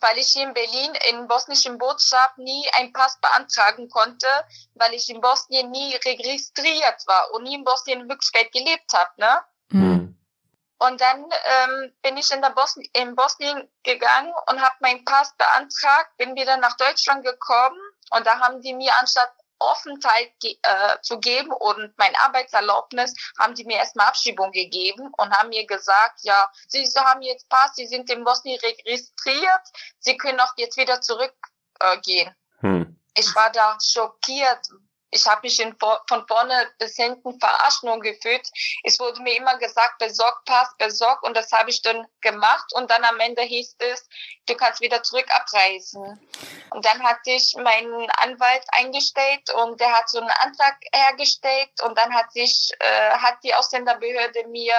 weil ich hier in Berlin in bosnischen Botschaft nie einen Pass beantragen konnte, weil ich in Bosnien nie registriert war und nie in Bosnien in Wirklichkeit gelebt habe. Ne? Mhm. Und dann ähm, bin ich in, der Bosn in Bosnien gegangen und habe meinen Pass beantragt, bin wieder nach Deutschland gekommen und da haben die mir anstatt Aufenthalt äh, zu geben und mein Arbeitserlaubnis, haben die mir erstmal Abschiebung gegeben und haben mir gesagt, ja, Sie haben jetzt Pass, Sie sind in Bosnien registriert, Sie können auch jetzt wieder zurückgehen. Äh, hm. Ich war da schockiert, ich habe mich in, von vorne bis hinten Verarschung gefühlt. Es wurde mir immer gesagt, besorg Pass, besorg und das habe ich dann gemacht und dann am Ende hieß es, du kannst wieder zurück abreisen. Und dann hatte ich meinen Anwalt eingestellt und der hat so einen Antrag hergestellt und dann hat sich, äh, hat die Ausländerbehörde mir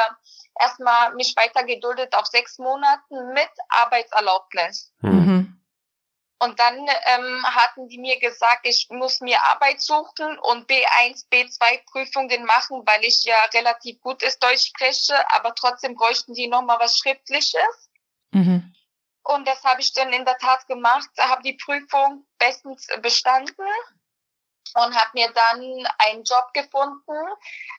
erstmal mich weiter geduldet auf sechs Monaten mit Arbeitserlaubnis. Mhm. Und dann ähm, hatten die mir gesagt, ich muss mir Arbeit suchen und B1, B2 Prüfungen machen, weil ich ja relativ gut ist Deutsch spreche, aber trotzdem bräuchten die nochmal was Schriftliches. Mhm. Und das habe ich dann in der Tat gemacht, habe die Prüfung bestens bestanden und habe mir dann einen Job gefunden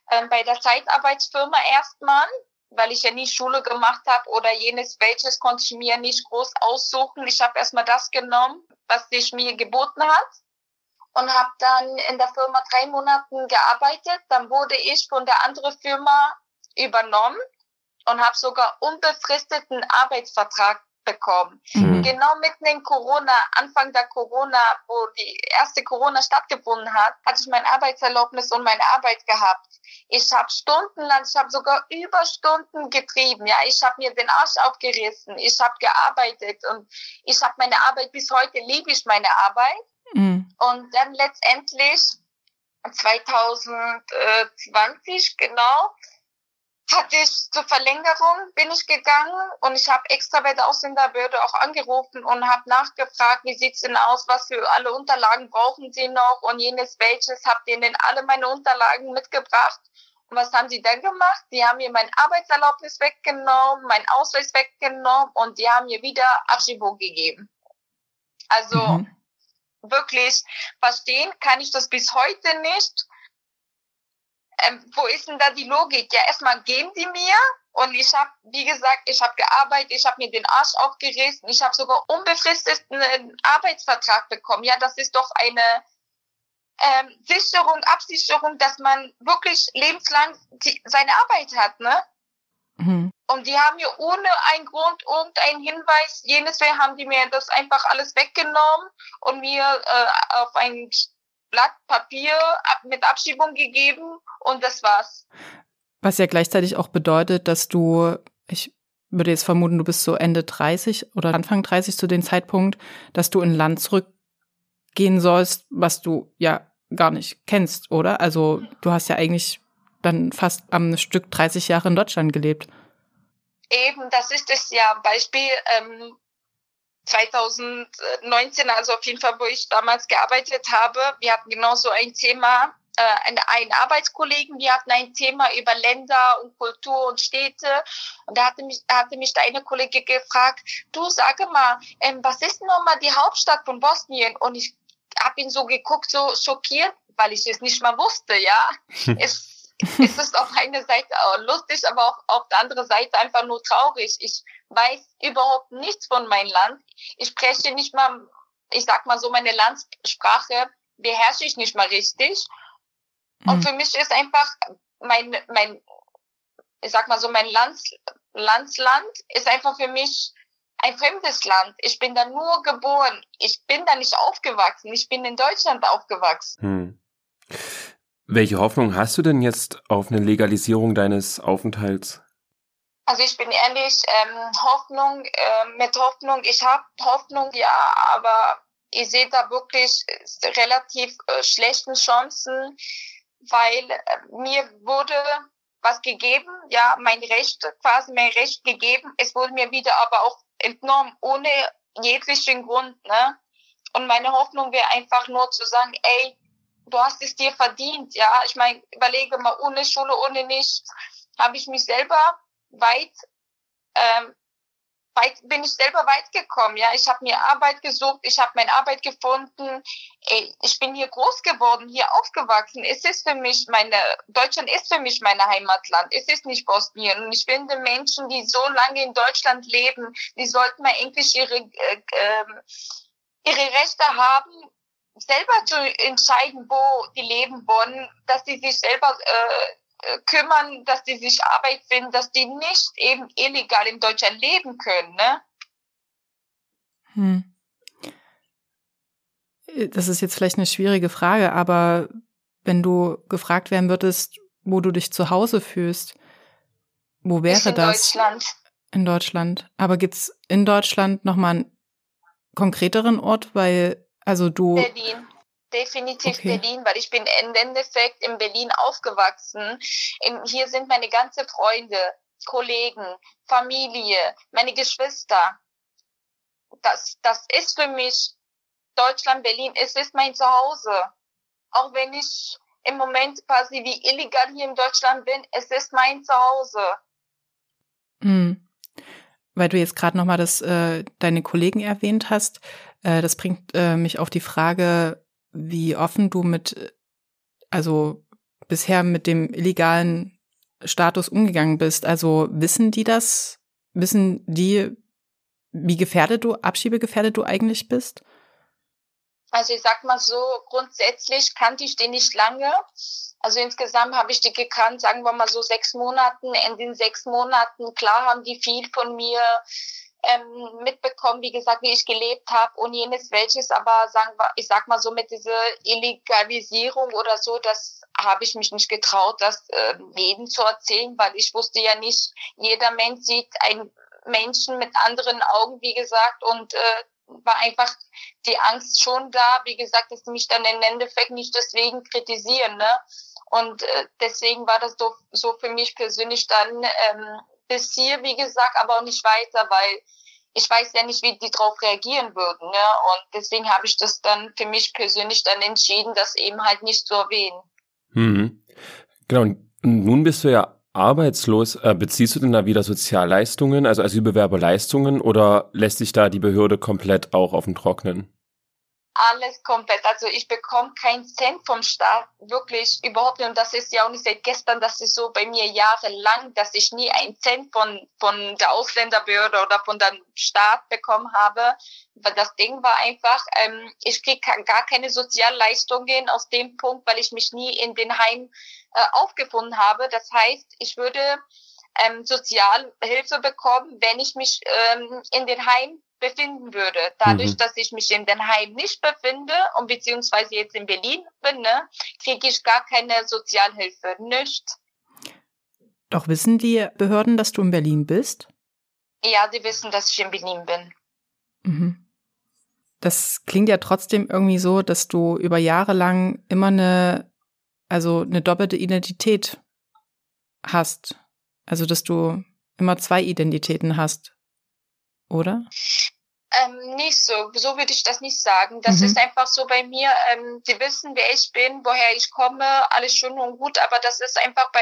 äh, bei der Zeitarbeitsfirma erstmal weil ich ja nie Schule gemacht habe oder jenes welches konnte ich mir nicht groß aussuchen. Ich habe erstmal das genommen, was sich mir geboten hat und habe dann in der Firma drei Monaten gearbeitet. Dann wurde ich von der anderen Firma übernommen und habe sogar unbefristeten Arbeitsvertrag bekommen. Mhm. Genau mitten in Corona, Anfang der Corona, wo die erste Corona stattgefunden hat, hatte ich mein Arbeitserlaubnis und meine Arbeit gehabt. Ich habe stundenlang, ich habe sogar Überstunden getrieben. Ja, ich habe mir den Arsch aufgerissen. Ich habe gearbeitet und ich habe meine Arbeit bis heute liebe ich meine Arbeit. Mhm. Und dann letztendlich 2020 genau hatte ich zur Verlängerung bin ich gegangen und ich habe extra bei der Ausländerbehörde auch angerufen und habe nachgefragt, wie sieht's denn aus, was für alle Unterlagen brauchen Sie noch und jenes welches, habt ihr denn alle meine Unterlagen mitgebracht? Und was haben sie dann gemacht? Die haben mir mein Arbeitserlaubnis weggenommen, mein Ausweis weggenommen und die haben mir wieder Archivo gegeben. Also mhm. wirklich verstehen kann ich das bis heute nicht ähm, wo ist denn da die Logik? Ja, erstmal geben die mir und ich habe, wie gesagt, ich habe gearbeitet, ich habe mir den Arsch aufgerissen, ich habe sogar unbefristeten Arbeitsvertrag bekommen. Ja, das ist doch eine ähm, Sicherung, Absicherung, dass man wirklich lebenslang die, seine Arbeit hat, ne? Mhm. Und die haben mir ohne einen Grund, irgendeinen Hinweis, jenes haben die mir das einfach alles weggenommen und mir äh, auf ein Blatt Papier mit Abschiebung gegeben und das war's. Was ja gleichzeitig auch bedeutet, dass du, ich würde jetzt vermuten, du bist so Ende 30 oder Anfang 30 zu dem Zeitpunkt, dass du in ein Land zurückgehen sollst, was du ja gar nicht kennst, oder? Also du hast ja eigentlich dann fast am Stück 30 Jahre in Deutschland gelebt. Eben, das ist es ja. Beispiel, ähm, 2019, also auf jeden Fall, wo ich damals gearbeitet habe, wir hatten genau so ein Thema, äh, einen Arbeitskollegen, wir hatten ein Thema über Länder und Kultur und Städte. Und da hatte mich, hatte mich da eine Kollegin gefragt, du sage mal, ähm, was ist nochmal die Hauptstadt von Bosnien? Und ich habe ihn so geguckt, so schockiert, weil ich es nicht mal wusste, ja. [laughs] es [laughs] es ist auf einer Seite lustig, aber auch auf der anderen Seite einfach nur traurig. Ich weiß überhaupt nichts von meinem Land. Ich spreche nicht mal, ich sag mal so, meine Landssprache beherrsche ich nicht mal richtig. Und mhm. für mich ist einfach mein, mein, ich sag mal so, mein Lands, Landsland ist einfach für mich ein fremdes Land. Ich bin da nur geboren. Ich bin da nicht aufgewachsen. Ich bin in Deutschland aufgewachsen. Hm. Welche Hoffnung hast du denn jetzt auf eine Legalisierung deines Aufenthalts? Also ich bin ehrlich, ähm, Hoffnung, äh, mit Hoffnung, ich habe Hoffnung, ja, aber ich sehe da wirklich relativ äh, schlechten Chancen, weil äh, mir wurde was gegeben, ja, mein Recht, quasi mein Recht gegeben, es wurde mir wieder aber auch entnommen, ohne jeglichen Grund, ne? Und meine Hoffnung wäre einfach nur zu sagen, ey, du hast es dir verdient, ja. Ich meine, überlege mal, ohne Schule, ohne nichts, habe ich mich selber weit, ähm, weit, bin ich selber weit gekommen, ja. Ich habe mir Arbeit gesucht, ich habe meine Arbeit gefunden. Ey, ich bin hier groß geworden, hier aufgewachsen. Es ist für mich meine, Deutschland ist für mich meine Heimatland. Es ist nicht Bosnien. Und ich finde Menschen, die so lange in Deutschland leben, die sollten mal endlich ihre, äh, äh, ihre Rechte haben selber zu entscheiden, wo die leben wollen, dass die sich selber äh, äh, kümmern, dass die sich Arbeit finden, dass die nicht eben illegal in Deutschland leben können, ne? Hm. Das ist jetzt vielleicht eine schwierige Frage, aber wenn du gefragt werden würdest, wo du dich zu Hause fühlst, wo wäre in das? In Deutschland. In Deutschland. Aber gibt's in Deutschland nochmal einen konkreteren Ort, weil also du. Berlin. Definitiv okay. Berlin, weil ich bin im Endeffekt in Berlin aufgewachsen. Hier sind meine ganze Freunde, Kollegen, Familie, meine Geschwister. Das, das ist für mich Deutschland, Berlin. Es ist mein Zuhause. Auch wenn ich im Moment quasi wie illegal hier in Deutschland bin, es ist mein Zuhause. Mhm. Weil du jetzt gerade nochmal das, äh, deine Kollegen erwähnt hast. Äh, das bringt äh, mich auf die Frage, wie offen du mit, also bisher mit dem illegalen Status umgegangen bist. Also wissen die das? Wissen die, wie gefährdet du, abschiebegefährdet du eigentlich bist? Also ich sag mal so, grundsätzlich kannte ich den nicht lange. Also insgesamt habe ich die gekannt, sagen wir mal so sechs Monaten. In den sechs Monaten, klar haben die viel von mir ähm, mitbekommen, wie gesagt, wie ich gelebt habe und jenes welches, aber sagen wir, ich sag mal so mit dieser Illegalisierung oder so, das habe ich mich nicht getraut, das äh, jedem zu erzählen, weil ich wusste ja nicht, jeder Mensch sieht einen Menschen mit anderen Augen, wie gesagt, und äh, war einfach die Angst schon da, wie gesagt, dass sie mich dann im Endeffekt nicht deswegen kritisieren, ne? Und äh, deswegen war das so, so für mich persönlich dann ähm, bis hier, wie gesagt, aber auch nicht weiter, weil ich weiß ja nicht, wie die darauf reagieren würden. Ne? Und deswegen habe ich das dann für mich persönlich dann entschieden, das eben halt nicht zu erwähnen. Mhm. Genau, und nun bist du ja arbeitslos. Äh, beziehst du denn da wieder Sozialleistungen, also Asylbewerberleistungen, oder lässt sich da die Behörde komplett auch auf dem Trocknen? Alles komplett. Also ich bekomme keinen Cent vom Staat, wirklich überhaupt nicht. Und das ist ja auch nicht seit gestern, das ist so bei mir jahrelang, dass ich nie einen Cent von, von der Ausländerbehörde oder von dem Staat bekommen habe. Weil das Ding war einfach, ähm, ich kriege gar keine Sozialleistungen aus dem Punkt, weil ich mich nie in den Heim äh, aufgefunden habe. Das heißt, ich würde ähm, Sozialhilfe bekommen, wenn ich mich ähm, in den Heim befinden würde. Dadurch, mhm. dass ich mich in den Heim nicht befinde und beziehungsweise jetzt in Berlin bin, ne, kriege ich gar keine Sozialhilfe. Nicht. Doch wissen die Behörden, dass du in Berlin bist? Ja, sie wissen, dass ich in Berlin bin. Mhm. Das klingt ja trotzdem irgendwie so, dass du über Jahre lang immer eine, also eine doppelte Identität hast. Also, dass du immer zwei Identitäten hast oder? Ähm, nicht so, so würde ich das nicht sagen. Das mhm. ist einfach so bei mir. Ähm, die wissen, wer ich bin, woher ich komme, alles schön und gut, aber das ist einfach bei,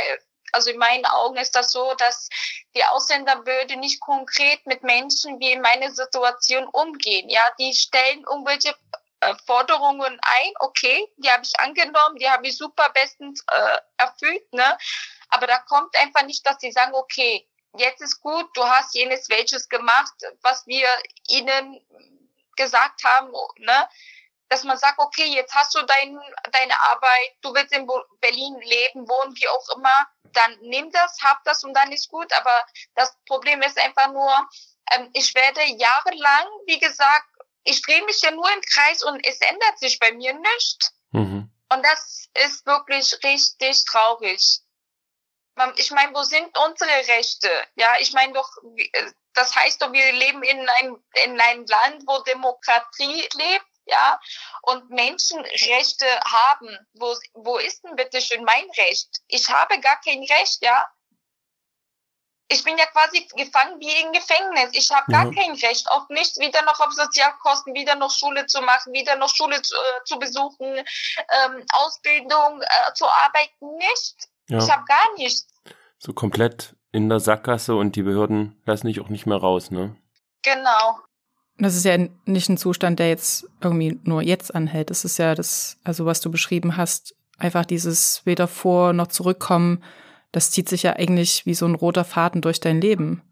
also in meinen Augen ist das so, dass die Ausländerbehörde nicht konkret mit Menschen wie in meiner Situation umgehen. Ja, die stellen irgendwelche äh, Forderungen ein, okay, die habe ich angenommen, die habe ich super bestens äh, erfüllt, ne? Aber da kommt einfach nicht, dass sie sagen, okay, jetzt ist gut, du hast jenes welches gemacht, was wir ihnen gesagt haben, ne? dass man sagt, okay, jetzt hast du dein, deine Arbeit, du willst in Berlin leben, wohnen, wie auch immer, dann nimm das, hab das und dann ist gut. Aber das Problem ist einfach nur, ähm, ich werde jahrelang, wie gesagt, ich drehe mich ja nur im Kreis und es ändert sich bei mir nicht. Mhm. Und das ist wirklich richtig traurig ich meine, wo sind unsere Rechte? Ja, ich meine doch, äh, das heißt doch, wir leben in einem, in einem Land, wo Demokratie lebt, ja, und Menschenrechte haben. Wo, wo ist denn bitte schön mein Recht? Ich habe gar kein Recht, ja. Ich bin ja quasi gefangen wie im Gefängnis. Ich habe gar mhm. kein Recht auf nichts, wieder noch auf Sozialkosten, wieder noch Schule zu machen, wieder noch Schule zu, äh, zu besuchen, ähm, Ausbildung äh, zu arbeiten, nicht. Ja. Ich habe gar nichts. So komplett in der Sackgasse und die Behörden lassen dich auch nicht mehr raus, ne? Genau. Das ist ja nicht ein Zustand, der jetzt irgendwie nur jetzt anhält. Das ist ja das, also was du beschrieben hast, einfach dieses weder vor noch zurückkommen, das zieht sich ja eigentlich wie so ein roter Faden durch dein Leben.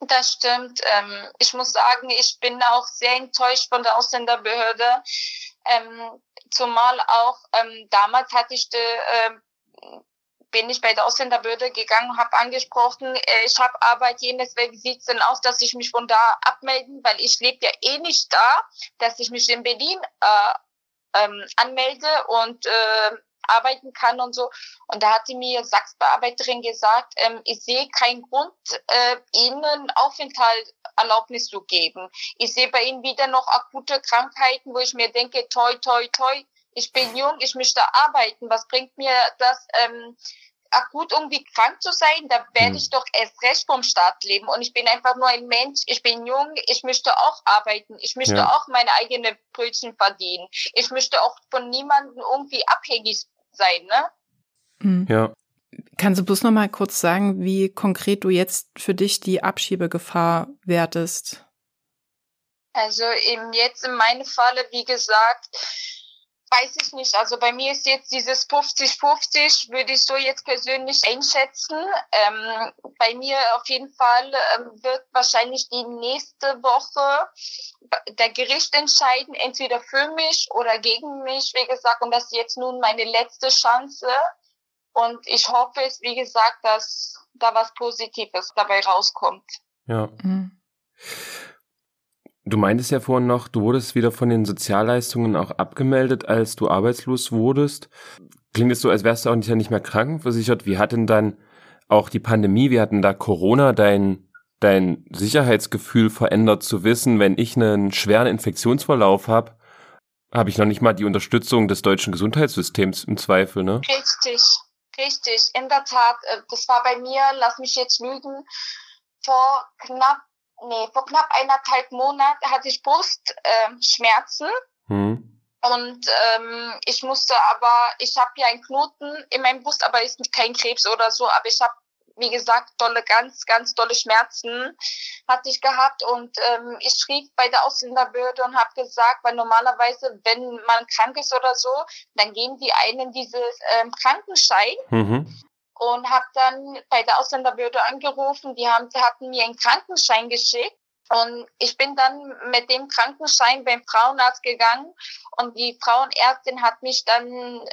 Das stimmt. Ähm, ich muss sagen, ich bin auch sehr enttäuscht von der Ausländerbehörde. Ähm, zumal auch ähm, damals hatte ich de, äh, bin ich bei der Ausländerbehörde gegangen, habe angesprochen, äh, ich habe Arbeit, jenes, wie sieht's denn aus, dass ich mich von da abmelden, weil ich lebe ja eh nicht da, dass ich mich in Berlin äh, ähm, anmelde und äh, arbeiten kann und so. Und da hat sie mir Sachsbearbeiterin gesagt, ähm, ich sehe keinen Grund, äh, ihnen Aufenthaltserlaubnis zu geben. Ich sehe bei ihnen wieder noch akute Krankheiten, wo ich mir denke, toi, toi, toi, ich bin jung, ich möchte arbeiten. Was bringt mir das, ähm, akut irgendwie krank zu sein? Da werde hm. ich doch erst recht vom Staat leben. Und ich bin einfach nur ein Mensch. Ich bin jung. Ich möchte auch arbeiten. Ich möchte ja. auch meine eigene Brötchen verdienen. Ich möchte auch von niemandem irgendwie abhängig sein, ne? Mhm. Ja. Kannst du bloß noch mal kurz sagen, wie konkret du jetzt für dich die Abschiebegefahr wertest? Also eben jetzt in meinem Falle, wie gesagt, weiß ich nicht. Also bei mir ist jetzt dieses 50-50, würde ich so jetzt persönlich einschätzen. Ähm, bei mir auf jeden Fall ähm, wird wahrscheinlich die nächste Woche der Gericht entscheiden, entweder für mich oder gegen mich, wie gesagt. Und das ist jetzt nun meine letzte Chance. Und ich hoffe es, wie gesagt, dass da was Positives dabei rauskommt. Ja. Mhm. Du meintest ja vorhin noch, du wurdest wieder von den Sozialleistungen auch abgemeldet, als du arbeitslos wurdest. Klingt es so, als wärst du auch nicht, mehr krankenversichert. Wie hat denn dann auch die Pandemie, wie hat denn da Corona dein, dein Sicherheitsgefühl verändert zu wissen, wenn ich einen schweren Infektionsverlauf habe, habe ich noch nicht mal die Unterstützung des deutschen Gesundheitssystems im Zweifel, ne? Richtig, richtig. In der Tat, äh, das war bei mir, lass mich jetzt lügen, vor knapp nee, vor knapp eineinhalb Monaten hatte ich Brustschmerzen. Ähm, mhm. Und ähm, ich musste aber, ich habe ja einen Knoten in meinem Brust, aber ist kein Krebs oder so, aber ich habe, wie gesagt, dolle, ganz, ganz dolle Schmerzen hatte ich gehabt und ähm, ich schrieb bei der Ausländerbehörde und habe gesagt, weil normalerweise, wenn man krank ist oder so, dann geben die einen dieses ähm, Krankenschein. Mhm und habe dann bei der Ausländerbehörde angerufen. Die haben, die hatten mir einen Krankenschein geschickt. Und ich bin dann mit dem Krankenschein beim Frauenarzt gegangen und die Frauenärztin hat mich dann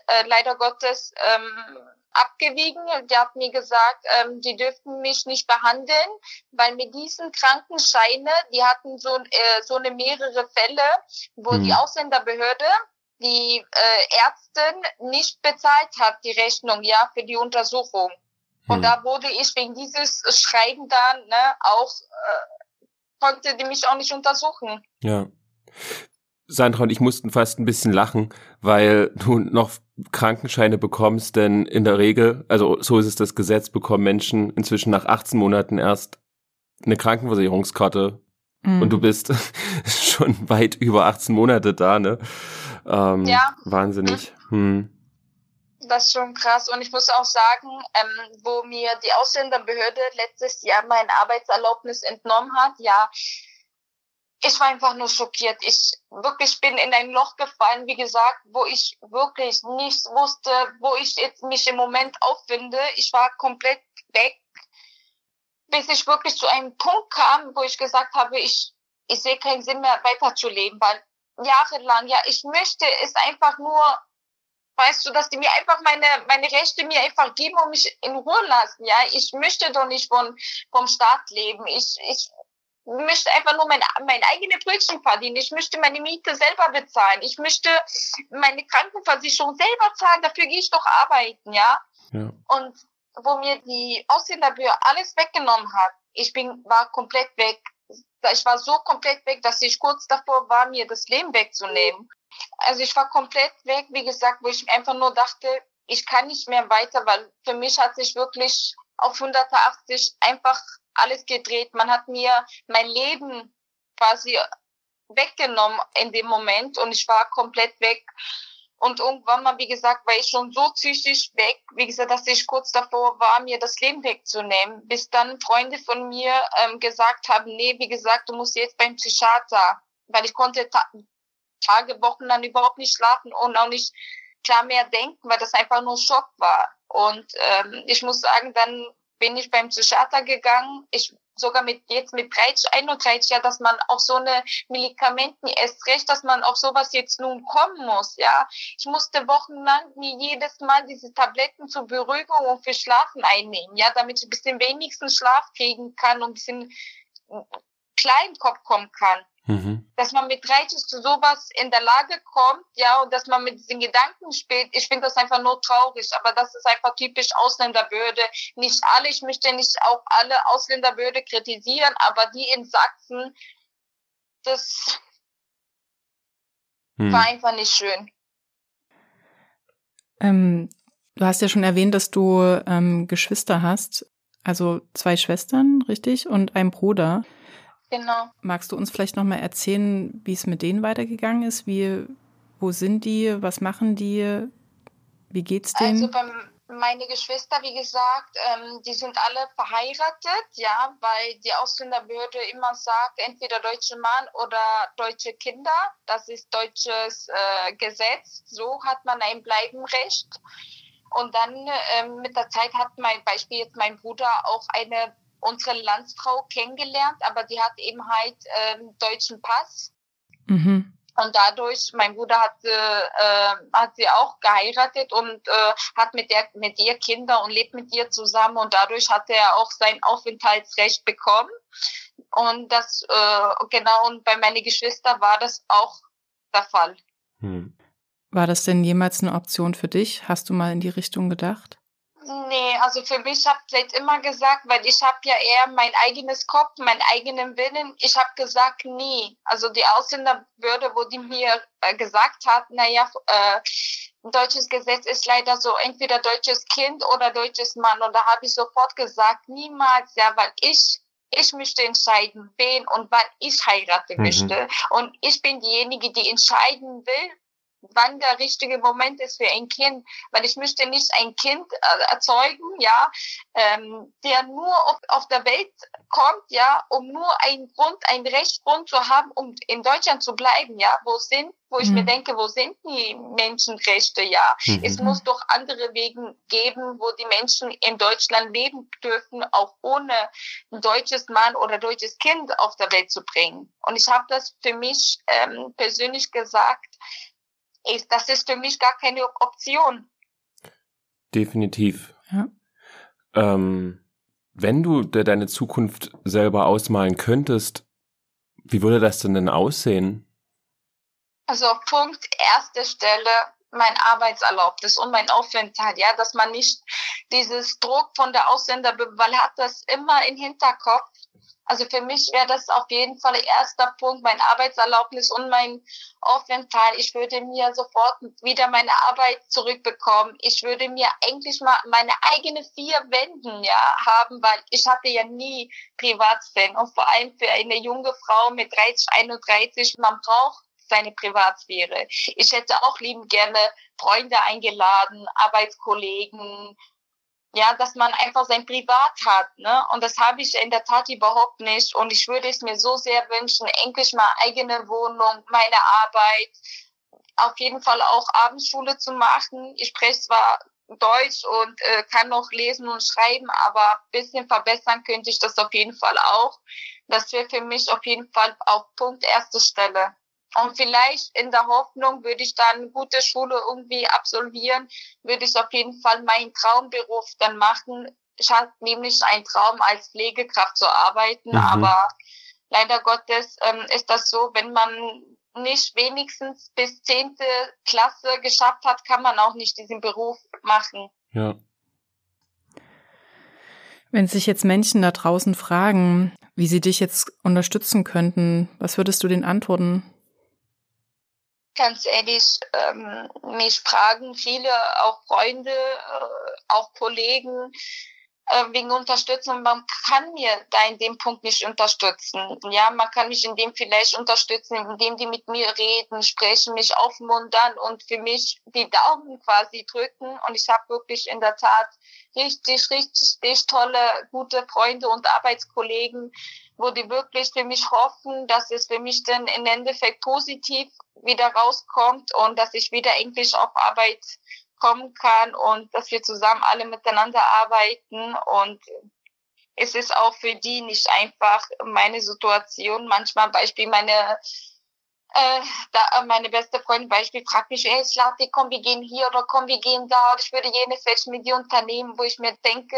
äh, leider Gottes ähm, abgewiegen. Die hat mir gesagt, ähm, die dürften mich nicht behandeln, weil mit diesen Krankenscheine, die hatten so, äh, so eine mehrere Fälle, wo mhm. die Ausländerbehörde die äh, Ärztin nicht bezahlt hat, die Rechnung, ja, für die Untersuchung. Und hm. da wurde ich wegen dieses Schreiben dann ne, auch, äh, konnte die mich auch nicht untersuchen. Ja. Sandra und ich mussten fast ein bisschen lachen, weil du noch Krankenscheine bekommst, denn in der Regel, also so ist es das Gesetz, bekommen Menschen inzwischen nach 18 Monaten erst eine Krankenversicherungskarte. Mhm. Und du bist [laughs] schon weit über 18 Monate da, ne? Ähm, ja. Wahnsinnig. Hm. Das ist schon krass. Und ich muss auch sagen, ähm, wo mir die Ausländerbehörde letztes Jahr mein Arbeitserlaubnis entnommen hat, ja, ich war einfach nur schockiert. Ich wirklich bin in ein Loch gefallen, wie gesagt, wo ich wirklich nicht wusste, wo ich jetzt mich im Moment auffinde. Ich war komplett weg, bis ich wirklich zu einem Punkt kam, wo ich gesagt habe, ich, ich sehe keinen Sinn mehr weiterzuleben, weil jahrelang. Ja, ich möchte es einfach nur, weißt du, dass die mir einfach meine, meine Rechte mir einfach geben und mich in Ruhe lassen. Ja, ich möchte doch nicht von, vom Staat leben. Ich, ich möchte einfach nur mein, mein eigene Brötchen verdienen. Ich möchte meine Miete selber bezahlen. Ich möchte meine Krankenversicherung selber zahlen. Dafür gehe ich doch arbeiten, ja. ja. Und wo mir die Ausländerbücher alles weggenommen hat, ich bin, war komplett weg ich war so komplett weg, dass ich kurz davor war, mir das Leben wegzunehmen. Also ich war komplett weg, wie gesagt, wo ich einfach nur dachte, ich kann nicht mehr weiter, weil für mich hat sich wirklich auf 180 einfach alles gedreht. Man hat mir mein Leben quasi weggenommen in dem Moment und ich war komplett weg. Und irgendwann mal, wie gesagt, war ich schon so psychisch weg, wie gesagt, dass ich kurz davor war, mir das Leben wegzunehmen. Bis dann Freunde von mir ähm, gesagt haben, nee, wie gesagt, du musst jetzt beim Psychiater. Weil ich konnte ta Tage, Wochen dann überhaupt nicht schlafen und auch nicht klar mehr denken, weil das einfach nur Schock war. Und ähm, ich muss sagen, dann bin ich beim Psychiater gegangen. Ich sogar mit jetzt mit 30, 31, ja, dass man auf so eine Medikamenten erst recht, dass man auf sowas jetzt nun kommen muss, ja. Ich musste wochenlang mir jedes Mal diese Tabletten zur Beruhigung und für Schlafen einnehmen, ja, damit ich ein bisschen wenigstens Schlaf kriegen kann und ein bisschen klar im Kopf kommen kann. Mhm. Dass man mit 30 zu sowas in der Lage kommt, ja, und dass man mit diesen Gedanken spielt, ich finde das einfach nur traurig, aber das ist einfach typisch Ausländerbehörde. Nicht alle, ich möchte nicht auch alle Ausländerbehörde kritisieren, aber die in Sachsen, das mhm. war einfach nicht schön. Ähm, du hast ja schon erwähnt, dass du ähm, Geschwister hast, also zwei Schwestern, richtig, und einen Bruder. Genau. Magst du uns vielleicht nochmal erzählen, wie es mit denen weitergegangen ist? Wie, wo sind die? Was machen die? Wie geht's denen? Also beim, meine Geschwister, wie gesagt, ähm, die sind alle verheiratet, ja, weil die Ausländerbehörde immer sagt, entweder deutsche Mann oder deutsche Kinder. Das ist deutsches äh, Gesetz. So hat man ein Bleibenrecht. Und dann ähm, mit der Zeit hat mein Beispiel jetzt mein Bruder auch eine unsere Landsfrau kennengelernt, aber die hat eben halt ähm, deutschen Pass. Mhm. Und dadurch, mein Bruder hat, äh, hat sie auch geheiratet und äh, hat mit, der, mit ihr Kinder und lebt mit ihr zusammen und dadurch hat er auch sein Aufenthaltsrecht bekommen. Und das, äh, genau, und bei meinen Geschwistern war das auch der Fall. Hm. War das denn jemals eine Option für dich? Hast du mal in die Richtung gedacht? Nee, also für mich habe ich immer gesagt, weil ich habe ja eher mein eigenes Kopf, meinen eigenen Willen. Ich habe gesagt, nie. Also die Ausländerbehörde, wo die mir äh, gesagt hat, naja, äh, ein deutsches Gesetz ist leider so, entweder deutsches Kind oder deutsches Mann. Und da habe ich sofort gesagt, niemals, ja, weil ich ich möchte entscheiden, wen und wann ich heiraten mhm. möchte. Und ich bin diejenige, die entscheiden will, wann der richtige Moment ist für ein Kind, weil ich möchte nicht ein Kind äh, erzeugen, ja, ähm, der nur auf, auf der Welt kommt, ja, um nur einen Grund, einen Rechtsgrund zu haben, um in Deutschland zu bleiben, ja, wo sind, wo ich mhm. mir denke, wo sind die Menschenrechte, ja, mhm. es muss doch andere Wege geben, wo die Menschen in Deutschland leben dürfen, auch ohne ein deutsches Mann oder deutsches Kind auf der Welt zu bringen. Und ich habe das für mich ähm, persönlich gesagt, ist, das ist für mich gar keine Option. Definitiv. Ja. Ähm, wenn du dir deine Zukunft selber ausmalen könntest, wie würde das denn denn aussehen? Also Punkt erste Stelle mein Arbeitserlaubnis und mein Aufenthalt, ja, dass man nicht dieses Druck von der Ausländer, weil hat das immer im Hinterkopf, also für mich wäre das auf jeden Fall der erste Punkt, mein Arbeitserlaubnis und mein Aufenthalt. Ich würde mir sofort wieder meine Arbeit zurückbekommen. Ich würde mir eigentlich mal meine eigene vier Wänden ja haben, weil ich hatte ja nie Privatsphäre und vor allem für eine junge Frau mit 30, 31, man braucht seine Privatsphäre. Ich hätte auch lieben gerne Freunde eingeladen, Arbeitskollegen, ja, dass man einfach sein Privat hat, ne? Und das habe ich in der Tat überhaupt nicht. Und ich würde es mir so sehr wünschen, endlich mal eigene Wohnung, meine Arbeit, auf jeden Fall auch Abendschule zu machen. Ich spreche zwar Deutsch und äh, kann noch lesen und schreiben, aber bisschen verbessern könnte ich das auf jeden Fall auch. Das wäre für mich auf jeden Fall auf Punkt erste Stelle. Und vielleicht in der Hoffnung würde ich dann eine gute Schule irgendwie absolvieren, würde ich auf jeden Fall meinen Traumberuf dann machen. Ich hatte nämlich einen Traum, als Pflegekraft zu arbeiten, mhm. aber leider Gottes ähm, ist das so, wenn man nicht wenigstens bis zehnte Klasse geschafft hat, kann man auch nicht diesen Beruf machen. Ja. Wenn sich jetzt Menschen da draußen fragen, wie sie dich jetzt unterstützen könnten, was würdest du denen antworten? Ganz ehrlich, ähm, mich fragen viele, auch Freunde, äh, auch Kollegen, äh, wegen Unterstützung. Man kann mir da in dem Punkt nicht unterstützen. Ja, man kann mich in dem vielleicht unterstützen, indem die mit mir reden, sprechen, mich aufmuntern und für mich die Daumen quasi drücken. Und ich habe wirklich in der Tat richtig, richtig, richtig tolle, gute Freunde und Arbeitskollegen, wo die wirklich für mich hoffen, dass es für mich dann im Endeffekt positiv wieder rauskommt und dass ich wieder endlich auf Arbeit kommen kann und dass wir zusammen alle miteinander arbeiten und es ist auch für die nicht einfach meine Situation. Manchmal Beispiel meine äh, da, meine beste Freundin Beispiel fragt mich, hey Slati, komm, wir gehen hier oder komm, wir gehen da oder ich würde jene Fetch mit dir unternehmen, wo ich mir denke,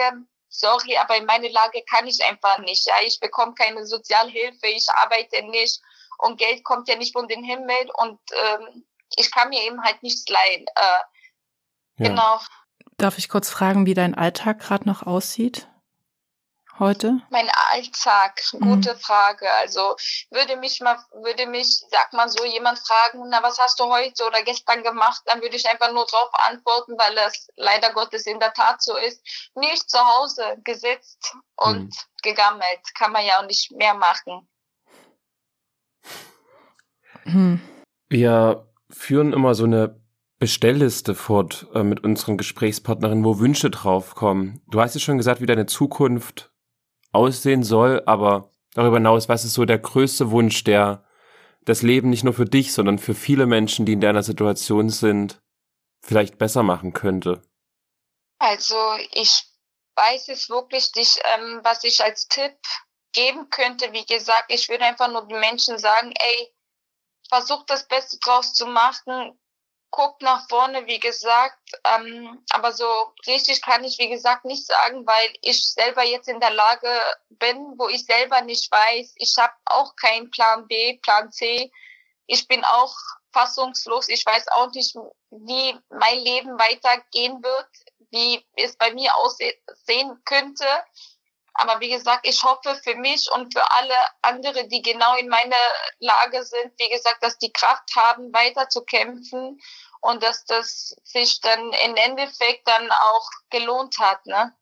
sorry, aber in meine Lage kann ich einfach nicht. Ja, ich bekomme keine Sozialhilfe, ich arbeite nicht und Geld kommt ja nicht von den Himmel und ähm, ich kann mir eben halt nichts leihen. Äh, ja. Genau. Darf ich kurz fragen, wie dein Alltag gerade noch aussieht? Heute? Mein Alltag, gute mhm. Frage. Also würde mich mal, würde mich, sag mal so, jemand fragen, na, was hast du heute oder gestern gemacht, dann würde ich einfach nur drauf antworten, weil es leider Gottes in der Tat so ist. Nicht zu Hause gesetzt und mhm. gegammelt. Kann man ja auch nicht mehr machen. Wir führen immer so eine Bestellliste fort äh, mit unseren Gesprächspartnerinnen, wo Wünsche draufkommen. Du hast ja schon gesagt, wie deine Zukunft aussehen soll, aber darüber hinaus, was ist so der größte Wunsch, der das Leben nicht nur für dich, sondern für viele Menschen, die in deiner Situation sind, vielleicht besser machen könnte? Also ich weiß es wirklich nicht, ähm, was ich als Tipp geben könnte. Wie gesagt, ich würde einfach nur den Menschen sagen, ey, versuch das Beste draus zu machen, guckt nach vorne, wie gesagt. Ähm, aber so richtig kann ich, wie gesagt, nicht sagen, weil ich selber jetzt in der Lage bin, wo ich selber nicht weiß. Ich habe auch keinen Plan B, Plan C. Ich bin auch fassungslos. Ich weiß auch nicht, wie mein Leben weitergehen wird, wie es bei mir aussehen könnte. Aber wie gesagt, ich hoffe für mich und für alle andere, die genau in meiner Lage sind, wie gesagt, dass die Kraft haben, weiter zu kämpfen und dass das sich dann im Endeffekt dann auch gelohnt hat. Ne?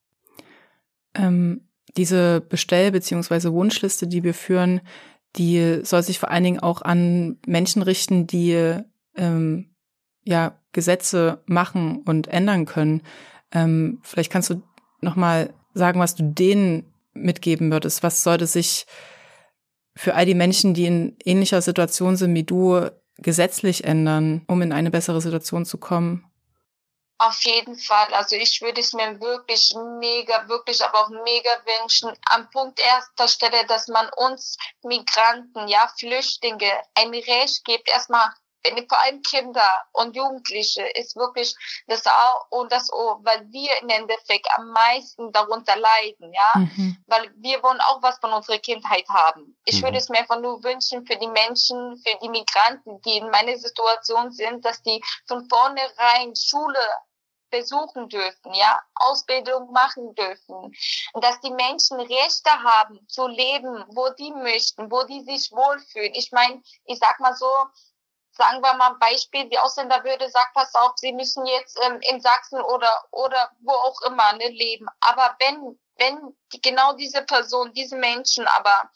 Ähm, diese Bestell- bzw. Wunschliste, die wir führen, die soll sich vor allen Dingen auch an Menschen richten, die ähm, ja Gesetze machen und ändern können. Ähm, vielleicht kannst du noch mal sagen, was du denen mitgeben würdest. Was sollte sich für all die Menschen, die in ähnlicher Situation sind wie du, gesetzlich ändern, um in eine bessere Situation zu kommen? Auf jeden Fall. Also ich würde es mir wirklich mega, wirklich, aber auch mega wünschen. Am Punkt erster Stelle, dass man uns Migranten, ja, Flüchtlinge ein Recht gibt, erstmal vor allem Kinder und Jugendliche ist wirklich das A und das O, weil wir im Endeffekt am meisten darunter leiden, ja, mhm. weil wir wollen auch was von unserer Kindheit haben. Ich mhm. würde es mir einfach nur wünschen für die Menschen, für die Migranten, die in meiner Situation sind, dass die von vornherein Schule besuchen dürfen, ja, Ausbildung machen dürfen, dass die Menschen Rechte haben zu leben, wo die möchten, wo die sich wohlfühlen. Ich meine, ich sag mal so, sagen wir mal ein Beispiel, die Ausländerbehörde sagt, pass auf, Sie müssen jetzt ähm, in Sachsen oder, oder wo auch immer ne, leben. Aber wenn, wenn die, genau diese Person, diese Menschen aber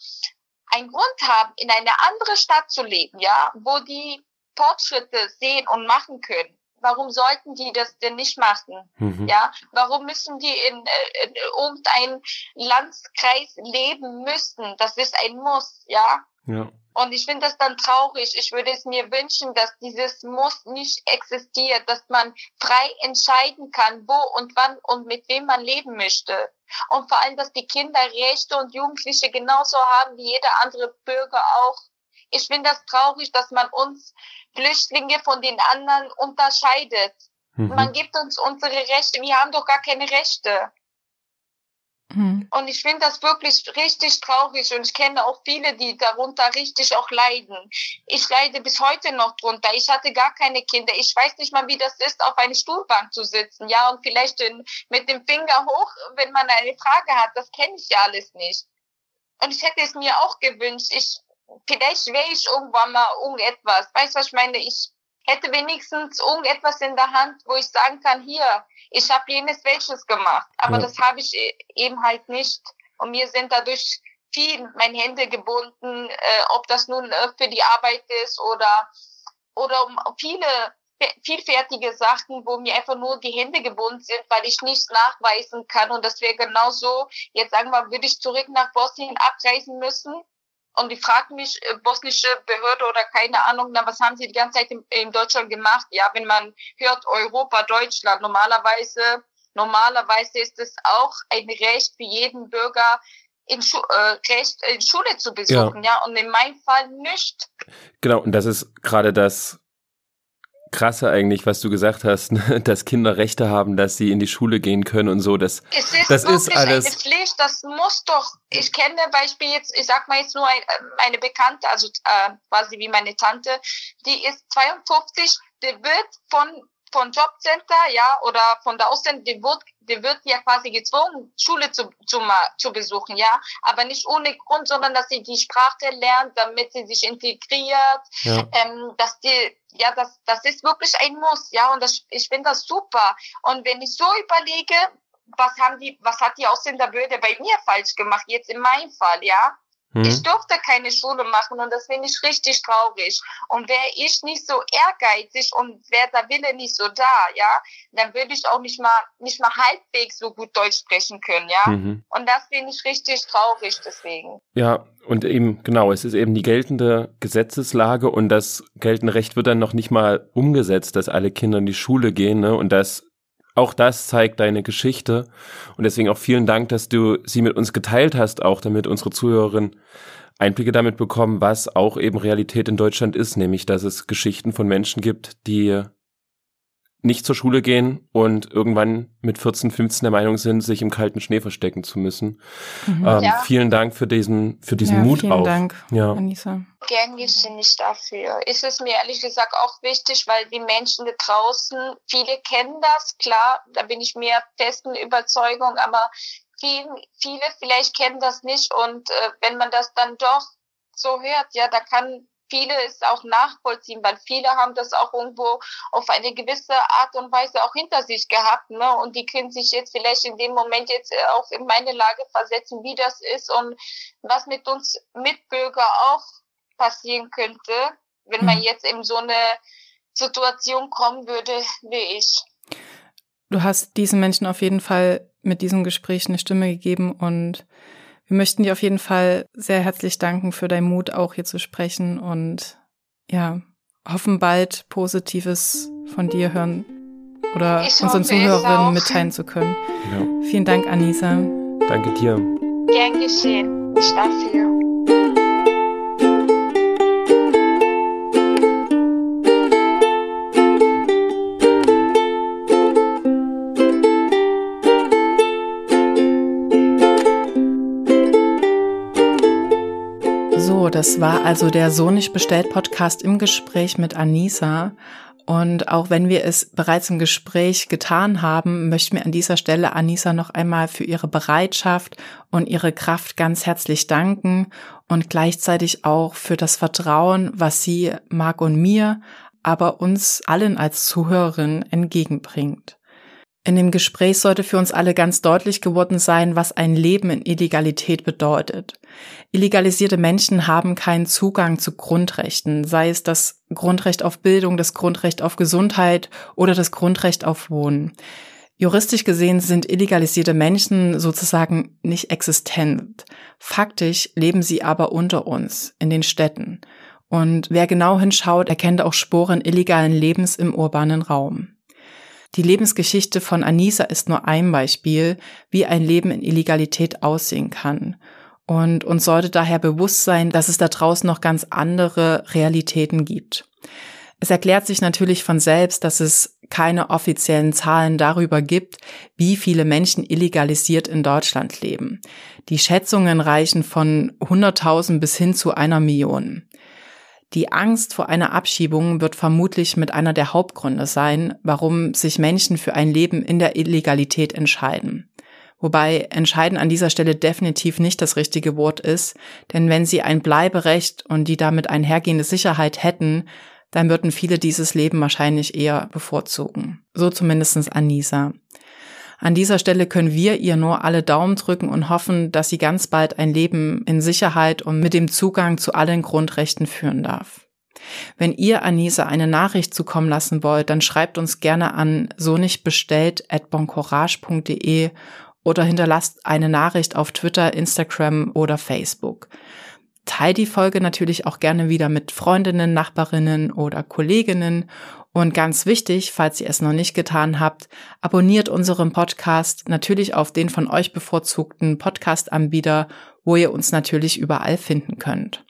einen Grund haben, in eine andere Stadt zu leben, ja, wo die Fortschritte sehen und machen können, warum sollten die das denn nicht machen? Mhm. Ja, warum müssen die in, äh, in irgendein Landkreis leben müssen? Das ist ein Muss, ja. Ja. Und ich finde das dann traurig. Ich würde es mir wünschen, dass dieses Muss nicht existiert, dass man frei entscheiden kann, wo und wann und mit wem man leben möchte. Und vor allem, dass die Kinder Rechte und Jugendliche genauso haben wie jeder andere Bürger auch. Ich finde das traurig, dass man uns Flüchtlinge von den anderen unterscheidet. Mhm. Man gibt uns unsere Rechte. Wir haben doch gar keine Rechte. Mhm. Und ich finde das wirklich richtig traurig und ich kenne auch viele, die darunter richtig auch leiden. Ich leide bis heute noch drunter. Ich hatte gar keine Kinder. Ich weiß nicht mal, wie das ist, auf eine Stuhlbank zu sitzen, ja, und vielleicht in, mit dem Finger hoch, wenn man eine Frage hat. Das kenne ich ja alles nicht. Und ich hätte es mir auch gewünscht. Ich, vielleicht wäre ich irgendwann mal irgendetwas. Weißt du, was ich meine? Ich hätte wenigstens irgendetwas in der Hand, wo ich sagen kann, hier, ich habe jenes welches gemacht. Aber ja. das habe ich e-, eben halt nicht. Und mir sind dadurch viel meine Hände gebunden, äh, ob das nun äh, für die Arbeit ist oder, oder um viele vielfältige Sachen, wo mir einfach nur die Hände gebunden sind, weil ich nichts nachweisen kann. Und das wäre genauso, jetzt sagen wir, würde ich zurück nach Bosnien abreisen müssen und ich frage mich, äh, bosnische Behörde oder keine Ahnung, na, was haben sie die ganze Zeit in, in Deutschland gemacht? Ja, wenn man hört Europa, Deutschland, normalerweise, normalerweise ist es auch ein Recht für jeden Bürger, in, Schu äh, Recht in Schule zu besuchen, ja. ja, und in meinem Fall nicht. Genau, und das ist gerade das krasse eigentlich, was du gesagt hast, [laughs] ne? dass Kinder Rechte haben, dass sie in die Schule gehen können und so. Das, es ist das ist alles. Eine Pflicht, das muss doch. Ich kenne Beispiel jetzt, ich sag mal jetzt nur ein, meine Bekannte, also äh, quasi wie meine Tante, die ist 52, die wird von von Jobcenter, ja, oder von der Ausländer, die wird, die wird ja quasi gezwungen, Schule zu, zu, zu besuchen, ja, aber nicht ohne Grund, sondern dass sie die Sprache lernt, damit sie sich integriert, ja. ähm, dass die, ja, das, das ist wirklich ein Muss, ja, und das, ich finde das super. Und wenn ich so überlege, was haben die, was hat die Ausländerbehörde bei mir falsch gemacht, jetzt in meinem Fall, ja, Mhm. Ich durfte keine Schule machen und das finde ich richtig traurig. Und wäre ich nicht so ehrgeizig und wäre der Wille nicht so da, ja, dann würde ich auch nicht mal, nicht mal halbwegs so gut Deutsch sprechen können, ja. Mhm. Und das finde ich richtig traurig deswegen. Ja, und eben, genau, es ist eben die geltende Gesetzeslage und das geltende Recht wird dann noch nicht mal umgesetzt, dass alle Kinder in die Schule gehen, ne? Und das auch das zeigt deine Geschichte. Und deswegen auch vielen Dank, dass du sie mit uns geteilt hast, auch damit unsere Zuhörerinnen Einblicke damit bekommen, was auch eben Realität in Deutschland ist, nämlich dass es Geschichten von Menschen gibt, die nicht zur Schule gehen und irgendwann mit 14, 15 der Meinung sind, sich im kalten Schnee verstecken zu müssen. Mhm. Ähm, ja. Vielen Dank für diesen, für diesen ja, Mut vielen auch. Dank, ja. Anissa. Gern geschehen ich dafür. Ist es mir ehrlich gesagt auch wichtig, weil die Menschen da draußen, viele kennen das, klar, da bin ich mir festen Überzeugung, aber viel, viele vielleicht kennen das nicht und äh, wenn man das dann doch so hört, ja, da kann viele es auch nachvollziehen, weil viele haben das auch irgendwo auf eine gewisse Art und Weise auch hinter sich gehabt, ne? Und die können sich jetzt vielleicht in dem Moment jetzt äh, auch in meine Lage versetzen, wie das ist und was mit uns Mitbürger auch passieren könnte, wenn man mhm. jetzt in so eine Situation kommen würde wie ich. Du hast diesen Menschen auf jeden Fall mit diesem Gespräch eine Stimme gegeben und wir möchten dir auf jeden Fall sehr herzlich danken für deinen Mut, auch hier zu sprechen und ja, hoffen bald Positives von dir hören oder ich unseren Zuhörerinnen mitteilen zu können. Ja. Vielen Dank, Anisa. Danke dir. Gern geschehen. Ich dafür. Das war also der So nicht bestellt Podcast im Gespräch mit Anisa. Und auch wenn wir es bereits im Gespräch getan haben, möchten wir an dieser Stelle Anisa noch einmal für ihre Bereitschaft und ihre Kraft ganz herzlich danken und gleichzeitig auch für das Vertrauen, was sie Marc und mir, aber uns allen als Zuhörerin entgegenbringt. In dem Gespräch sollte für uns alle ganz deutlich geworden sein, was ein Leben in Illegalität bedeutet. Illegalisierte Menschen haben keinen Zugang zu Grundrechten, sei es das Grundrecht auf Bildung, das Grundrecht auf Gesundheit oder das Grundrecht auf Wohnen. Juristisch gesehen sind illegalisierte Menschen sozusagen nicht existent. Faktisch leben sie aber unter uns, in den Städten. Und wer genau hinschaut, erkennt auch Spuren illegalen Lebens im urbanen Raum. Die Lebensgeschichte von Anisa ist nur ein Beispiel, wie ein Leben in Illegalität aussehen kann. Und uns sollte daher bewusst sein, dass es da draußen noch ganz andere Realitäten gibt. Es erklärt sich natürlich von selbst, dass es keine offiziellen Zahlen darüber gibt, wie viele Menschen illegalisiert in Deutschland leben. Die Schätzungen reichen von 100.000 bis hin zu einer Million. Die Angst vor einer Abschiebung wird vermutlich mit einer der Hauptgründe sein, warum sich Menschen für ein Leben in der Illegalität entscheiden. Wobei entscheiden an dieser Stelle definitiv nicht das richtige Wort ist, denn wenn sie ein Bleiberecht und die damit einhergehende Sicherheit hätten, dann würden viele dieses Leben wahrscheinlich eher bevorzugen. So zumindestens Anisa. An dieser Stelle können wir ihr nur alle Daumen drücken und hoffen, dass sie ganz bald ein Leben in Sicherheit und mit dem Zugang zu allen Grundrechten führen darf. Wenn ihr Anisa eine Nachricht zukommen lassen wollt, dann schreibt uns gerne an so nicht bestellt at boncourage.de oder hinterlasst eine Nachricht auf Twitter, Instagram oder Facebook. Teilt die Folge natürlich auch gerne wieder mit Freundinnen, Nachbarinnen oder Kolleginnen und ganz wichtig, falls ihr es noch nicht getan habt, abonniert unseren Podcast natürlich auf den von euch bevorzugten Podcast-Anbieter, wo ihr uns natürlich überall finden könnt.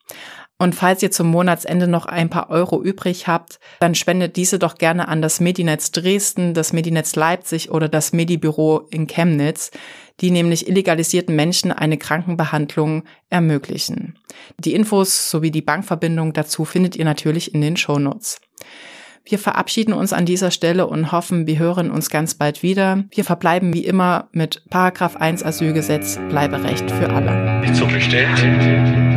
Und falls ihr zum Monatsende noch ein paar Euro übrig habt, dann spendet diese doch gerne an das Medinetz Dresden, das Medinetz Leipzig oder das Medibüro in Chemnitz, die nämlich illegalisierten Menschen eine Krankenbehandlung ermöglichen. Die Infos sowie die Bankverbindung dazu findet ihr natürlich in den Shownotes. Wir verabschieden uns an dieser Stelle und hoffen, wir hören uns ganz bald wieder. Wir verbleiben wie immer mit Paragraph 1 Asylgesetz, Bleiberecht für alle. Nicht so bestellt.